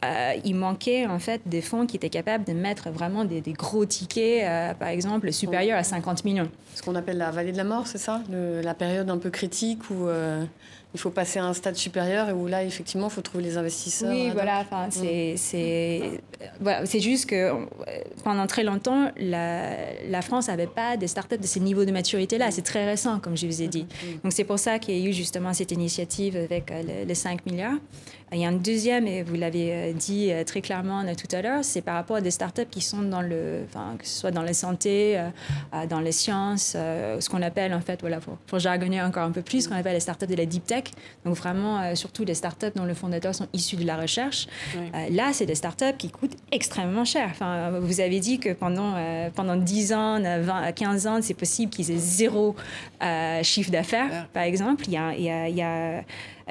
euh, il manquait en fait des fonds qui étaient capables de mettre vraiment des, des gros tickets, euh, par exemple, supérieurs à 50 millions. Ce qu'on appelle la vallée de la mort, c'est ça? Le- La période un peu critique où euh, il faut passer à un stade supérieur et où là, effectivement, il faut trouver les investisseurs. Oui, euh, voilà. Enfin, c'est, c'est, euh, voilà, c'est juste que pendant très longtemps, la, la France n'avait pas des startups de ce niveau de maturité-là. C'est très récent, comme je vous ai dit. Donc, c'est pour ça qu'il y a eu justement cette initiative avec euh, le- les 5 milliards. Il y a un deuxième, et vous l'avez euh, dit très clairement tout à l'heure, c'est par rapport à des startups qui sont dans le, enfin, que ce soit dans la santé, dans les sciences, ce qu'on appelle en fait, voilà, pour, jargonner encore un peu plus, ce qu'on appelle les startups de la deep tech. Donc vraiment, surtout les startups dont les fondateurs sont issus de la recherche. là, c'est des startups qui coûtent extrêmement cher. Enfin, vous avez dit que pendant, pendant 10 ans, 20, 15 ans, c'est possible qu'ils aient zéro chiffre d'affaires, par exemple. Il y a, il y a, il y a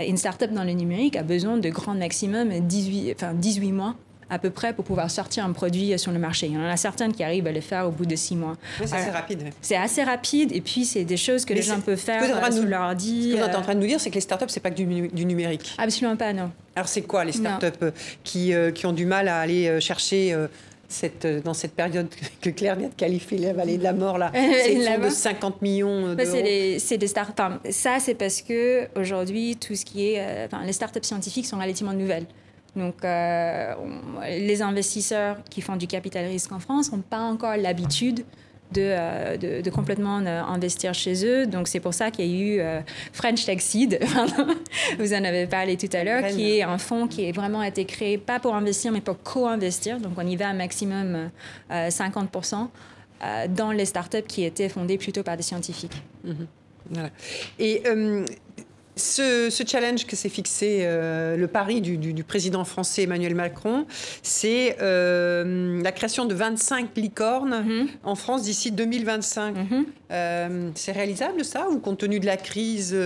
une startup dans le numérique a besoin de grand maximum 18, enfin 18 mois à peu près pour pouvoir sortir un produit sur le marché. Il y en a certaines qui arrivent à le faire au bout de six mois. c'est assez rapide. C'est assez rapide et puis c'est des choses que les gens peuvent faire euh, sur leur ordi. Ce que vous êtes en train de nous dire, c'est que les startups, c'est pas que du, du, numérique. Absolument pas, non. Alors c'est quoi les startups euh, qui, euh, qui ont du mal à aller chercher cette, dans cette période que Claire vient de qualifier la vallée de la mort, là, c'est de 50 millions d'euros. C'est des, startups. ça, c'est parce que aujourd'hui, tout ce qui est, enfin, les startups scientifiques sont relativement nouvelles. Donc, euh, les investisseurs qui font du capital risque en France n'ont pas encore l'habitude de, euh, de, complètement euh, investir chez eux. Donc, c'est pour ça qu'il y a eu French Tech Seed, vous en avez parlé tout à l'heure, qui est un fonds qui est vraiment été créé, pas pour investir, mais pour co-investir. Donc, on y va à maximum 50% dans les startups qui étaient fondées plutôt par des scientifiques. Mhm. Voilà. Et ce, challenge que s'est fixé euh, le pari du, président français Emmanuel Macron, c'est euh, la création de 25 licornes mhm. en France d'ici 2025. Mhm. Euh, c'est réalisable ça ou compte tenu de la crise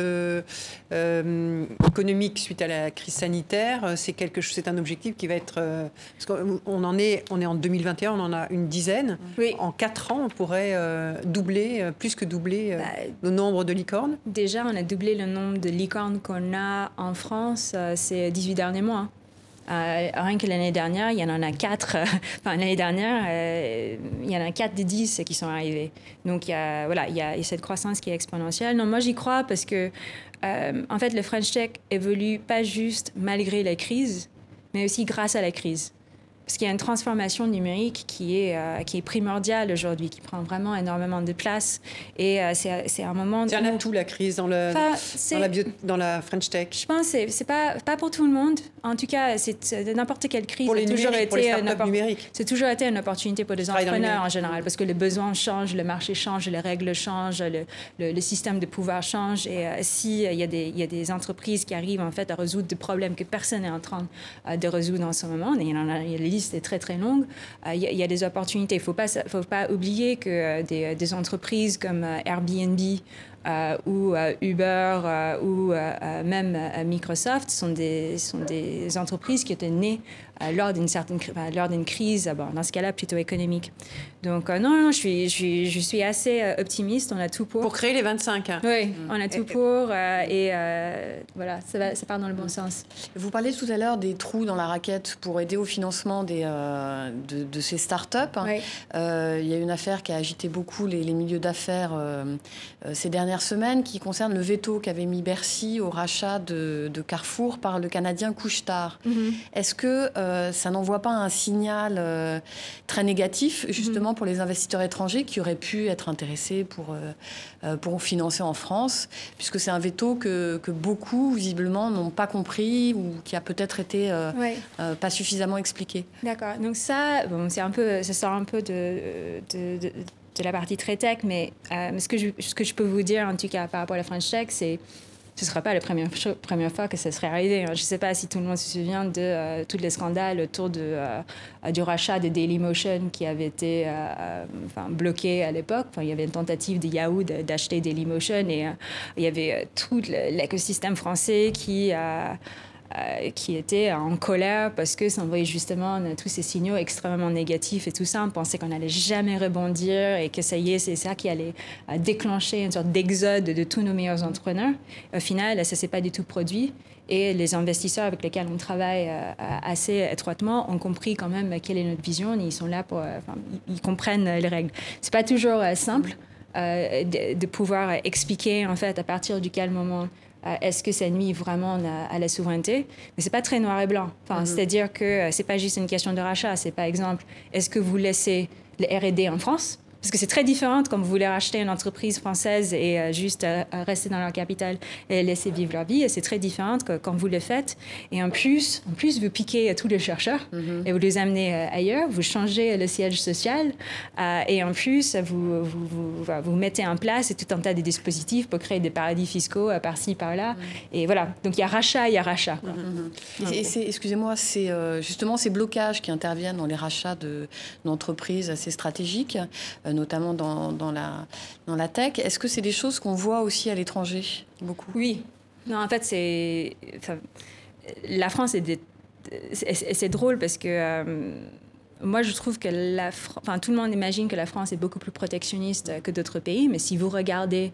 économique suite à la crise sanitaire, c'est quelque chose, c'est un objectif qui va être parce qu'on en est, on est en 2021, on en a une dizaine. En quatre ans, on pourrait doubler, plus que doubler bah, le nombre de licornes. Déjà, on a doublé le nombre de licornes qu'on a en France euh, ces 18 derniers mois. Euh, rien que l'année dernière, il y en a 4. enfin, l'année dernière, euh, il y en a 4 des 10 qui sont arrivés. Donc, il y a, voilà, il y a, cette croissance qui est exponentielle. Non, moi, j'y crois parce que, en fait, le French Tech évolue pas juste malgré la crise, mais aussi grâce à la crise. Parce qu'il y a une transformation numérique qui est, euh, qui est primordiale aujourd'hui, qui prend vraiment énormément de place. Et euh, c'est un moment... C'est un atout, la crise, dans, le, dans, la, dans la French Tech. Je pense que ce n'est pas, pas pour tout le monde. En tout cas, c'est n'importe quelle crise. Pour les, toujours été pour numériques. C'est toujours été une opportunité pour les entrepreneurs en général, parce que les besoins changent, le marché change, les règles changent, le, le, système de pouvoir change. Et euh, s'il y, a des, y a des entreprises qui arrivent en fait à résoudre des problèmes que personne n'est en train de résoudre en ce moment, il y en a, il y a liste est très très longue. Euh, il y, a des opportunités. Il ne faut pas, oublier que euh, des, des entreprises comme euh, Airbnb ou Uber ou même Microsoft sont des, sont des entreprises qui étaient nées lors d'une certaine lors d'une crise, bon, dans ce cas-là plutôt économique. Donc non, non, je suis, je suis, je suis assez optimiste. On a tout pour. Pour créer les 25. Hein. Oui, mm. on a tout pour et voilà, ça, va, ça part dans le bon sens. Vous parlez tout à l'heure des trous dans la raquette pour aider au financement des, de, de, ces startups. Oui. il y a une affaire qui a agité beaucoup les, les milieux d'affaires ces dernières semaines qui concerne le veto qu'avait mis Bercy au rachat de, de Carrefour par le Canadien Couchetard. Mm-hmm. Est-ce que euh, ça n'envoie pas un signal euh, très négatif, justement, pour les investisseurs étrangers qui auraient pu être intéressés pour, euh, pour financer en France, puisque c'est un veto que, que beaucoup, visiblement, n'ont pas compris ou qui a peut-être été pas suffisamment expliqué. D'accord. Donc ça, bon, c'est un peu, ça sort un peu de, de, de la partie très tech, mais ce, que je, ce que je peux vous dire, en tout cas, par rapport à la French Tech, c'est ce ne sera pas la première, première fois que ça serait arrivé. Hein. Je ne sais pas si tout le monde se souvient de euh, tous les scandales autour euh, du rachat de Dailymotion qui avait été euh, enfin, bloqué à l'époque. Enfin, il y avait une tentative de Yahoo d'acheter Dailymotion et il y avait tout l'écosystème français qui a euh, qui était en colère parce que ça envoyait justement tous ces signaux extrêmement négatifs et tout ça. On pensait qu'on n'allait jamais rebondir et que ça y est, c'est ça qui allait euh, déclencher une sorte d'exode de tous nos meilleurs entrepreneurs. Au final, ça ne s'est pas du tout produit. Et les investisseurs avec lesquels on travaille euh, assez étroitement ont compris quand même quelle est notre vision. Ils sont là pour, enfin, ils comprennent les règles. C'est pas toujours simple de, de, pouvoir expliquer en fait à partir du quel moment euh, est-ce que ça nuit vraiment à, la souveraineté? Mais c'est pas très noir et blanc. Enfin, mhm. C'est-à-dire que euh, c'est pas juste une question de rachat. C'est par exemple, est-ce que vous laissez le R&D en France? Parce que c'est très différent quand vous voulez racheter une entreprise française et euh, juste euh, rester dans leur capital et laisser vivre leur vie. Et c'est très différent que quand vous le faites. Et en plus, en plus vous piquez tous les chercheurs mm-hmm. et vous les amenez ailleurs. Vous changez le siège social. et en plus, vous vous, vous, vous, mettez en place tout un tas de dispositifs pour créer des paradis fiscaux par-ci, par-là. Mm-hmm. Et voilà. Donc il y a rachat, il y a rachat. Mm-hmm. Et c'est, excusez-moi, c'est justement ces blocages qui interviennent dans les rachats de, d'entreprises assez stratégiques euh, notamment dans, dans, la, dans la tech. Est-ce que c'est des choses qu'on voit aussi à l'étranger beaucoup? Oui. Non, en fait, c'est. la France est. C'est drôle parce que. Euh, moi, je trouve que la, enfin, tout le monde imagine que la France est beaucoup plus protectionniste que d'autres pays, mais si vous regardez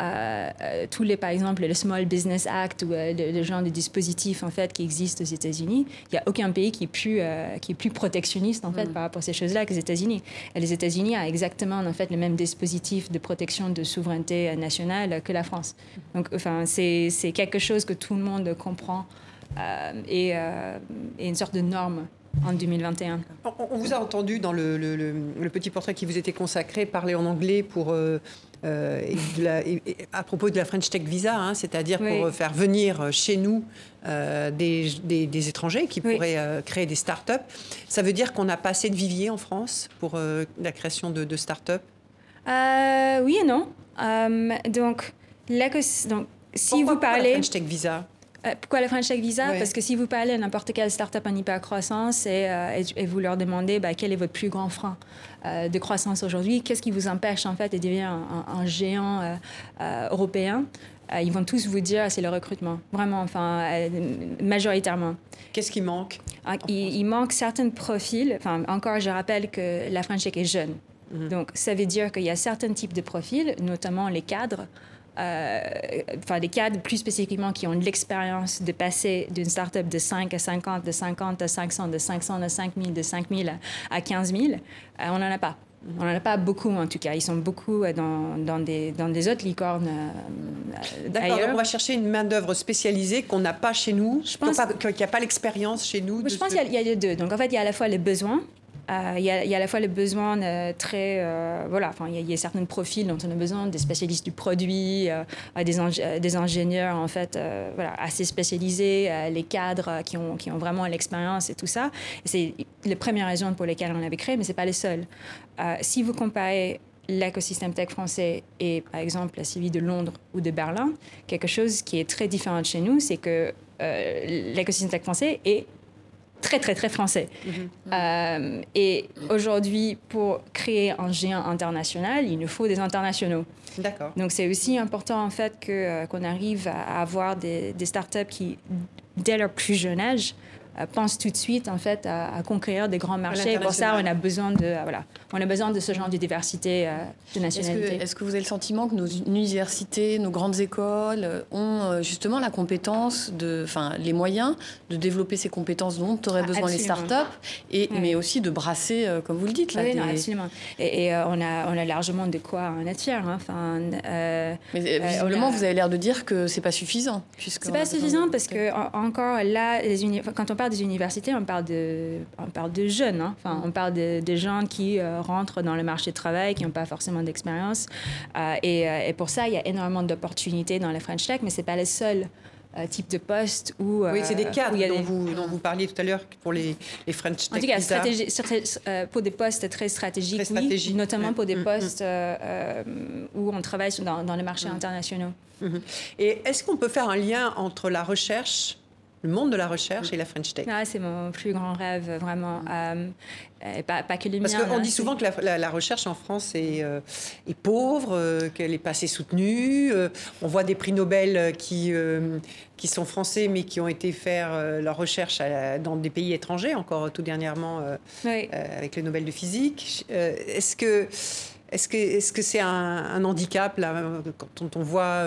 euh, euh, tous les, par exemple, le Small Business Act ou euh, le, genre de dispositifs en fait qui existent aux États-Unis, il n'y a aucun pays qui est plus qui est plus protectionniste en fait mm. par rapport à ces choses-là que les États-Unis. les États-Unis ont exactement en fait le même dispositif de protection de souveraineté nationale que la France. Donc, enfin, c'est quelque chose que tout le monde comprend et, et une sorte de norme en 2021. On, vous a entendu dans le, le, petit portrait qui vous était consacré parler en anglais pour euh, à propos de la French Tech Visa, hein, c'est-à-dire pour faire venir chez nous euh, des, des, étrangers qui pourraient créer des start-up. Ça veut dire qu'on n'a pas assez de viviers en France pour euh, la création de, de start-up? Oui et non. donc, donc, si vous parlez. La French Tech Visa? euh, pourquoi la French Tech Visa Parce que si vous parlez à n'importe quelle startup en hypercroissance et, euh, et, vous leur demandez bah, quel est votre plus grand frein euh, de croissance aujourd'hui, qu'est-ce qui vous empêche en fait de devenir un, géant européen? Ils vont tous vous dire c'est le recrutement, vraiment, enfin, majoritairement. Qu'est-ce qui manque? Ah, il, manque certains profils. Enfin, encore, je rappelle que la French Tech est jeune. Mhm. Donc, ça veut dire qu'il y a certains types de profils, notamment les cadres, euh, enfin des cadres plus spécifiquement qui ont l'expérience de passer d'une start-up de 5 à 50, de 50 à 500, de 500 à 5000, de 5000 à 15 000, euh, on n'en a pas. On n'en a pas beaucoup en tout cas. Ils sont beaucoup euh, dans, dans, des, dans des autres licornes. D'accord, on va chercher une main-d'œuvre spécialisée qu'on n'a pas chez nous, qui n'a pas, l'expérience chez nous. Je pense qu'il y, a les deux. Donc en fait, il y a à la fois les besoins euh, il y, a, à la fois le besoin euh, très. Euh, voilà, il y, a certains profils dont on a besoin, des spécialistes du produit, des, des, ingénieurs, en fait, voilà, assez spécialisés, les cadres qui ont, qui ont vraiment l'expérience et tout ça. C'est les premières raisons pour lesquelles on l'avait créé, mais ce n'est pas les seules. si vous comparez l'écosystème tech français et, par exemple, celui de Londres ou de Berlin, quelque chose qui est très différent de chez nous, c'est que l'écosystème tech français est très, très, très français. Mhm. Euh, et aujourd'hui, pour créer un géant international, il nous faut des internationaux. D'accord. Donc, c'est aussi important, en fait, que, euh, qu'on arrive à avoir des, des startups qui, dès leur plus jeune âge, euh, pense tout de suite en fait à, conquérir des grands marchés. Pour ça, on a besoin de euh, voilà, on a besoin de ce genre de diversité euh, de nationalité. Est-ce que, vous avez le sentiment que nos universités, nos grandes écoles ont justement la compétence de, enfin, les moyens de développer ces compétences dont auraient ah, besoin les startups, et mais aussi de brasser, comme vous le dites là. Oui, absolument. Et, on a on a largement de quoi en être fier. Hein. Enfin, mais visiblement, vous avez l'air de dire que c'est pas suffisant. C'est pas suffisant parce que encore là, les quand on parle des universités, on parle de, on parle de jeunes. Hein. Enfin, on parle de, gens qui euh, rentrent dans le marché du travail, qui n'ont pas forcément d'expérience. Euh, euh, et, pour ça, il y a énormément d'opportunités dans le French Tech, mais ce n'est pas le seul type de poste où... oui, c'est des cadres dont, vous, dont, vous, parliez tout à l'heure pour les, les French Tech. En tout cas, pour des postes très stratégiques, oui, notamment pour des mm, mm. postes où on travaille dans, dans les marchés mm. internationaux. Mm-hmm. Et est-ce qu'on peut faire un lien entre la recherche le monde de la recherche et la French Tech. Ah, c'est mon plus grand rêve, vraiment. Euh, pas, pas, que le Parce qu'on dit souvent que la, recherche en France est, euh, est pauvre, euh, qu'elle est pas assez soutenue. on voit des prix Nobel qui, qui sont français, mais qui ont été faire leur recherche dans des pays étrangers, encore tout dernièrement avec le Nobel de physique. Est-ce que est-ce que c'est -ce un, un, handicap là, quand on voit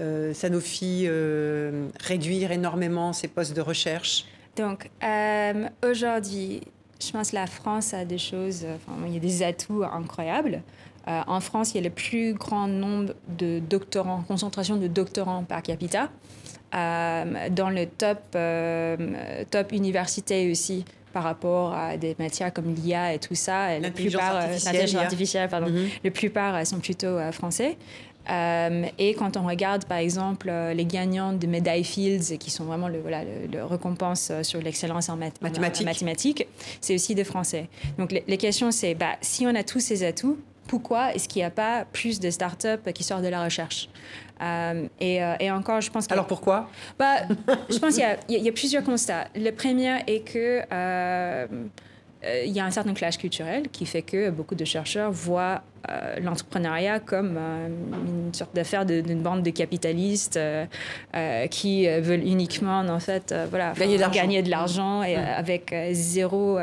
euh, Sanofi euh, réduire énormément ses postes de recherche? Donc, euh, aujourd'hui, je pense que la France a des choses, il y a des atouts incroyables. en France, il y a le plus grand nombre de doctorants, concentration de doctorants par capita. dans le top, top université aussi, par rapport à des matières comme l'IA et tout ça. La plupart, artificielle, artificielle, pardon. Mm-hmm. La plupart sont plutôt français. Euh, et quand on regarde, par exemple, euh, les gagnants de médailles Fields, qui sont vraiment le, voilà, le, récompense euh, sur l'excellence en, mathématiques, c'est aussi des Français. Donc les, questions, c'est bah, si on a tous ces atouts, pourquoi est-ce qu'il n'y a pas plus de startups qui sortent de la recherche? Et, et, encore, je pense que... Alors pourquoi? Bah, Je pense qu'il y, y, a plusieurs constats. Le premier est que il y a un certain clash culturel qui fait que beaucoup de chercheurs voient euh, l'entrepreneuriat comme euh, une sorte d'affaire d'une bande de capitalistes euh, qui veulent uniquement en fait voilà gagner de l'argent. et avec zéro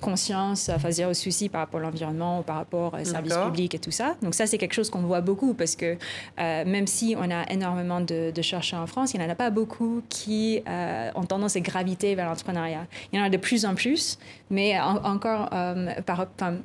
conscience enfin zéro souci par rapport à l'environnement ou par rapport au service public et tout ça. Donc ça c'est quelque chose qu'on voit beaucoup parce que même si on a énormément de, chercheurs en France il n'y en a pas beaucoup qui ont tendance à graviter vers l'entrepreneuriat. Il y en a de plus en plus mais encore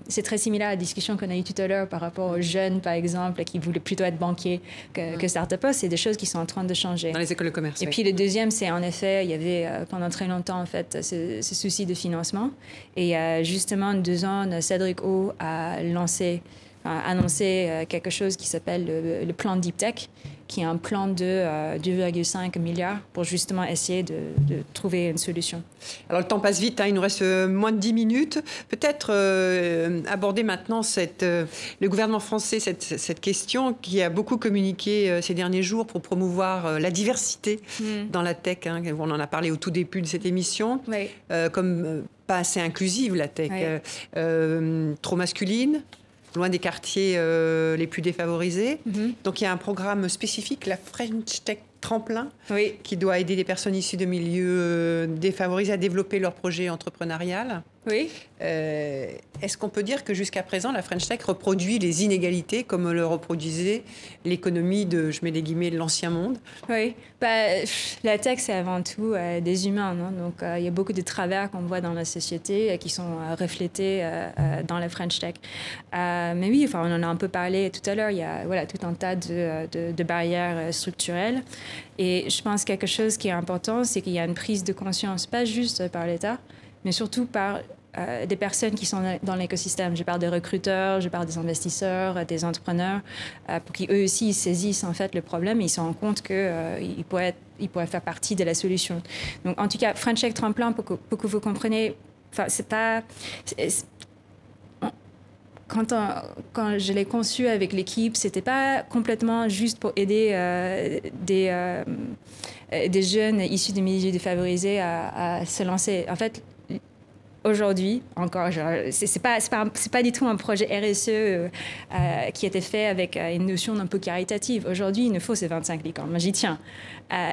c'est très similaire la discussion qu'on a eue tout à l'heure par rapport aux jeunes, par exemple, qui voulaient plutôt être banquiers que, que start c'est des choses qui sont en train de changer. Dans les écoles de commerce. Et puis le deuxième, c'est en effet, il y avait euh, pendant très longtemps, en fait, ce, souci de financement. Et euh, justement, deux ans, Cédric O a lancé, a annoncé euh, quelque chose qui s'appelle le, le, plan Deep Tech, qui est un plan de 2,5 euh, milliards pour justement essayer de, trouver une solution. Alors le temps passe vite, hein, il nous reste euh, moins de 10 minutes. Peut-être euh, aborder maintenant cette, le gouvernement français, cette, cette, question qui a beaucoup communiqué ces derniers jours pour promouvoir la diversité mm. dans la tech. Hein, on en a parlé au tout début de cette émission, comme pas assez inclusive la tech, trop masculine, loin des quartiers euh, les plus défavorisés. Mhm. Donc il y a un programme spécifique, la French Tech Tremplin, qui doit aider les personnes issues de milieux euh, défavorisés à développer leur projet entrepreneurial. Oui. Euh, est-ce qu'on peut dire que jusqu'à présent, la French Tech reproduit les inégalités comme le reproduisait l'économie de, je mets des guillemets, de l'ancien monde? Oui. Bah, la tech, c'est avant tout euh, des humains. Non? Donc, il y a beaucoup de travers qu'on voit dans la société qui sont reflétés dans la French Tech. mais oui, enfin, on en a un peu parlé tout à l'heure. Il y a voilà, tout un tas de, de, de barrières structurelles. Et je pense que quelque chose qui est important, c'est qu'il y a une prise de conscience, pas juste par l'État, mais surtout par euh, des personnes qui sont dans l'écosystème. Je parle des recruteurs, je parle des investisseurs, des entrepreneurs, euh, pour qu'ils eux aussi saisissent en fait le problème et ils se rendent compte qu'ils euh, pourraient, pourraient faire partie de la solution. Donc en tout cas, French Tech Tremplin, pour que, pour que vous compreniez, c'est pas quand, quand je l'ai conçu avec l'équipe, c'était pas complètement juste pour aider euh, des, euh, des jeunes issus des milieux défavorisés à, à se lancer. En fait, aujourd'hui, encore, c'est pas, pas, pas, du tout un projet RSE euh, qui a été fait avec une notion un peu caritative. Aujourd'hui, il nous faut ces 25 licornes. Moi, j'y tiens.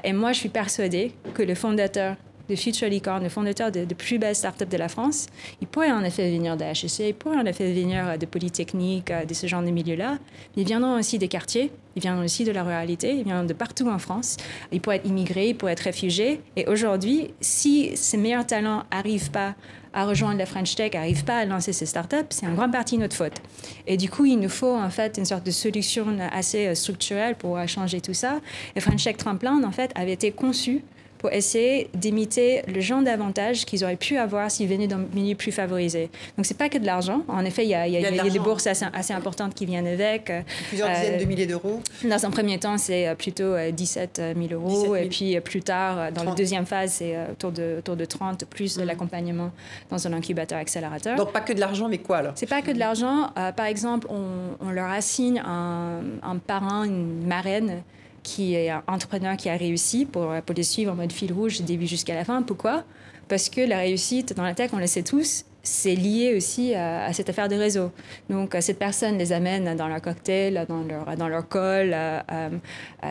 et moi, je suis persuadée que le fondateur de Future Licorne, le fondateur de, plus belles startups de la France, il pourrait en effet venir de HEC, il pourrait en effet venir euh, de Polytechnique, euh, de ce genre de milieu-là. Ils viendront aussi des quartiers, ils viendront aussi de la ruralité, ils viendront de partout en France. Ils pourraient être immigrés, ils pourraient être réfugiés. Et aujourd'hui, si ces meilleurs talents n'arrivent pas à rejoindre la French Tech, n'arrivent pas à lancer ces startups, c'est en grande partie notre faute. Et du coup, il nous faut en fait une sorte de solution assez euh, structurelle pour changer tout ça. Et French Tech Tremplin, en fait, avait été conçu pour essayer d'imiter le genre d'avantages qu'ils auraient pu avoir s'ils venaient d'un milieu plus favorisé. Donc, c'est pas que de l'argent. En effet, il y a, il y a, des bourses assez, importantes qui viennent avec. Euh, Plusieurs dizaines de milliers d'euros. Dans un premier temps, c'est euh, plutôt 17 euh, 000 euros. Et puis, plus tard, dans la deuxième phase, c'est autour de, autour de 30, plus de mhm. l'accompagnement dans un incubateur accélérateur. Donc, pas que de l'argent, mais quoi alors? C'est pas que de l'argent. par exemple, on, on, leur assigne un, un parrain, une marraine qui est un entrepreneur qui a réussi pour, les suivre en mode fil rouge du début jusqu'à la fin. Pourquoi? Parce que la réussite dans la tech, on le sait tous, c'est lié aussi à, cette affaire de réseau. Donc, cette personne les amène dans leur cocktail, dans leur, dans leur call,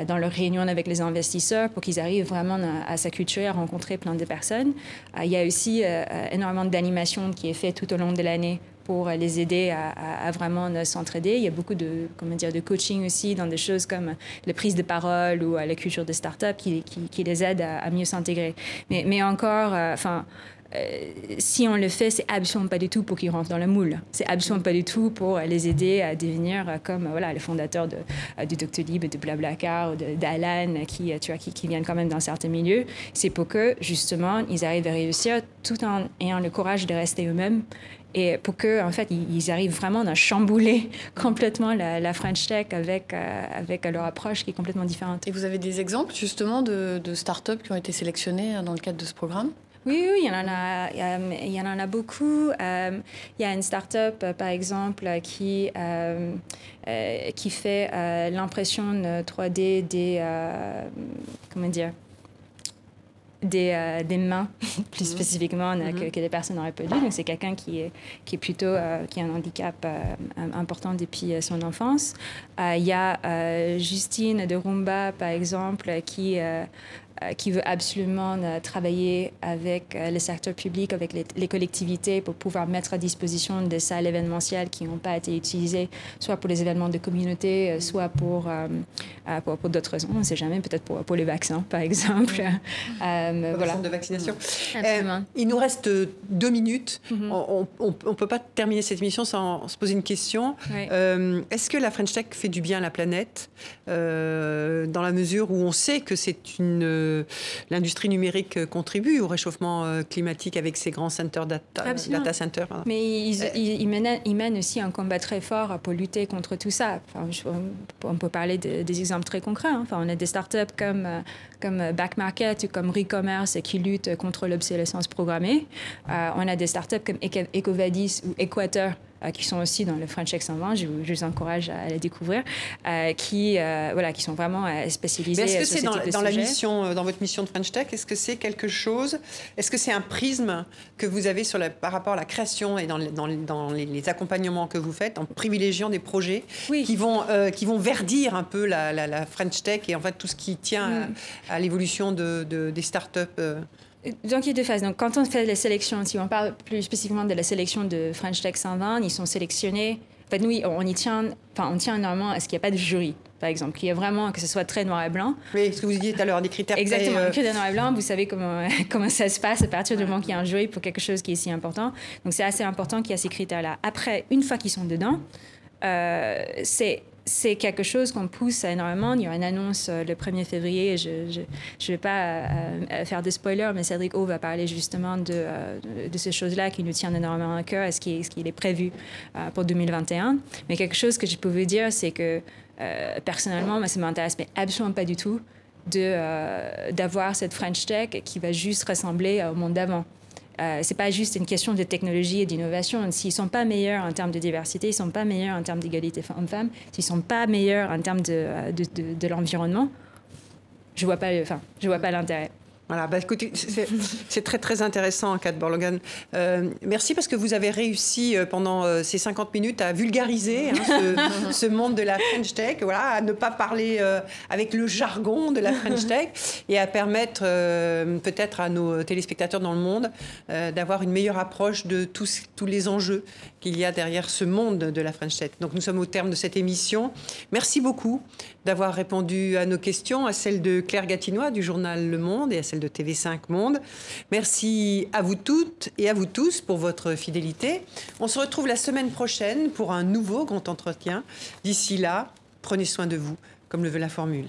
dans leur réunion avec les investisseurs pour qu'ils arrivent vraiment à, sa culture, à rencontrer plein de personnes. Il y a aussi euh, énormément d'animation qui est fait tout au long de l'année pour les aider à, vraiment s'entraider. Il y a beaucoup de, comment dire, de coaching aussi dans des choses comme la prise de parole ou la culture de start-up qui, les aide à, mieux s'intégrer. Mais, encore, euh, enfin, euh, si on le fait, c'est absolument pas du tout pour qu'ils rentrent dans le moule. C'est absolument pas du tout pour les aider à devenir comme voilà, les fondateurs de, de Doctolib, de Blablacar ou d'Alan qui, qui, qui, viennent quand même dans certains milieux. C'est pour que, justement, ils arrivent à réussir tout en ayant le courage de rester eux-mêmes et pour que en fait ils, arrivent vraiment à chambouler complètement la, French Tech avec euh, avec leur approche qui est complètement différente. Et vous avez des exemples justement de, de start-up qui ont été sélectionnés dans le cadre de ce programme? Oui, oui, il y en a, il y en a beaucoup. Euh, il y a une start-up, euh, par exemple, qui, qui fait l'impression 3D des, comment dire, des, euh, des mains, plus mhm. spécifiquement, mhm. que, que, des personnes n'auraient pas dû. Donc, c'est quelqu'un qui est, qui est plutôt, euh, qui a un handicap euh, important depuis son enfance. Il y a Justine de Rumba, par exemple, qui qui veut absolument euh, travailler avec euh, le secteur public, avec les, collectivités pour pouvoir mettre à disposition des salles événementielles qui n'ont pas été utilisées, soit pour les événements de communauté, soit pour, pour, d'autres raisons. On ne sait jamais, peut-être pour, pour les vaccins, par exemple. euh, voilà. de vaccination. il nous reste deux minutes. Mhm. On ne peut pas terminer cette émission sans se poser une question. Est-ce que la French Tech fait du bien à la planète dans la mesure où on sait que c'est une l'industrie numérique contribue au réchauffement euh, climatique avec ses grands centers data, data centers. Mais ils, euh, ils, mènent, aussi un combat très fort pour lutter contre tout ça. on peut parler des exemples très concrets. Hein. Enfin, on a des startups comme, euh, comme Back Market ou comme Recommerce qui luttent contre l'obsolescence programmée. on a des startups comme Ecovadis ou Equator euh, qui sont aussi dans le French Tech 120, je, je, vous encourage à, les découvrir, euh, qui, euh, voilà, qui sont vraiment spécialisés. Est-ce que c'est dans, dans la mission, dans votre mission de French Tech, est-ce que c'est quelque chose, est-ce que c'est un prisme que vous avez sur la, par rapport à la création et dans, dans, dans les, accompagnements que vous faites en privilégiant des projets qui, vont, qui vont verdir un peu la, la, French Tech et en fait tout ce qui tient mm. à, l'évolution de, de, des startups donc, il y a deux phases. Donc, quand on fait la sélection, si on parle plus spécifiquement de la sélection de French Tech 120, ils sont sélectionnés. En fait, nous, on y tient, enfin, on tient énormément à ce qu'il n'y a pas de jury, par exemple, qu'il y ait vraiment, que ce soit très noir et blanc. Oui, ce que vous disiez tout à l'heure, des critères Exactement, très, euh... critères noir et blanc, vous savez comment, comment ça se passe à partir du moment qu'il y a un jury pour quelque chose qui est si important. Donc, c'est assez important qu'il y ait ces critères-là. Après, une fois qu'ils sont dedans, euh, c'est c'est quelque chose qu'on pousse énormément. Il y aura une annonce euh, le 1er février. Je ne vais pas euh, euh, faire de spoiler, mais Cédric O va parler justement de, de ces choses-là qui nous tiennent énormément à cœur et ce qui, est prévu pour 2021. Mais quelque chose que je peux vous dire, c'est que personnellement, moi, ça m'intéresse absolument pas du tout d'avoir cette French Tech qui va juste ressembler au monde d'avant. Euh, c'est pas juste une question de technologie et d'innovation. S'ils sont pas meilleurs en termes de diversité, ils sont pas meilleurs en termes d'égalité femmes-femmes, s'ils sont pas meilleurs en termes de, euh, de, de, l'environnement, je vois pas, enfin, je vois pas l'intérêt. Voilà, bah écoutez, c'est très très intéressant, Kat Borlogan. Euh, merci parce que vous avez réussi euh, pendant euh, ces 50 minutes à vulgariser hein, ce, monde de la French Tech, voilà, à ne pas parler avec le jargon de la French Tech et à permettre peut-être à nos téléspectateurs dans le monde d'avoir une meilleure approche de tous, tous les enjeux qu'il y a derrière ce monde de la French Tech. Donc nous sommes au terme de cette émission. Merci beaucoup d'avoir répondu à nos questions, à celles de Claire Gatinois du journal Le Monde et à celle de TV5 Monde. Merci à vous toutes et à vous tous pour votre fidélité. On se retrouve la semaine prochaine pour un nouveau grand entretien. D'ici là, prenez soin de vous, comme le veut la formule.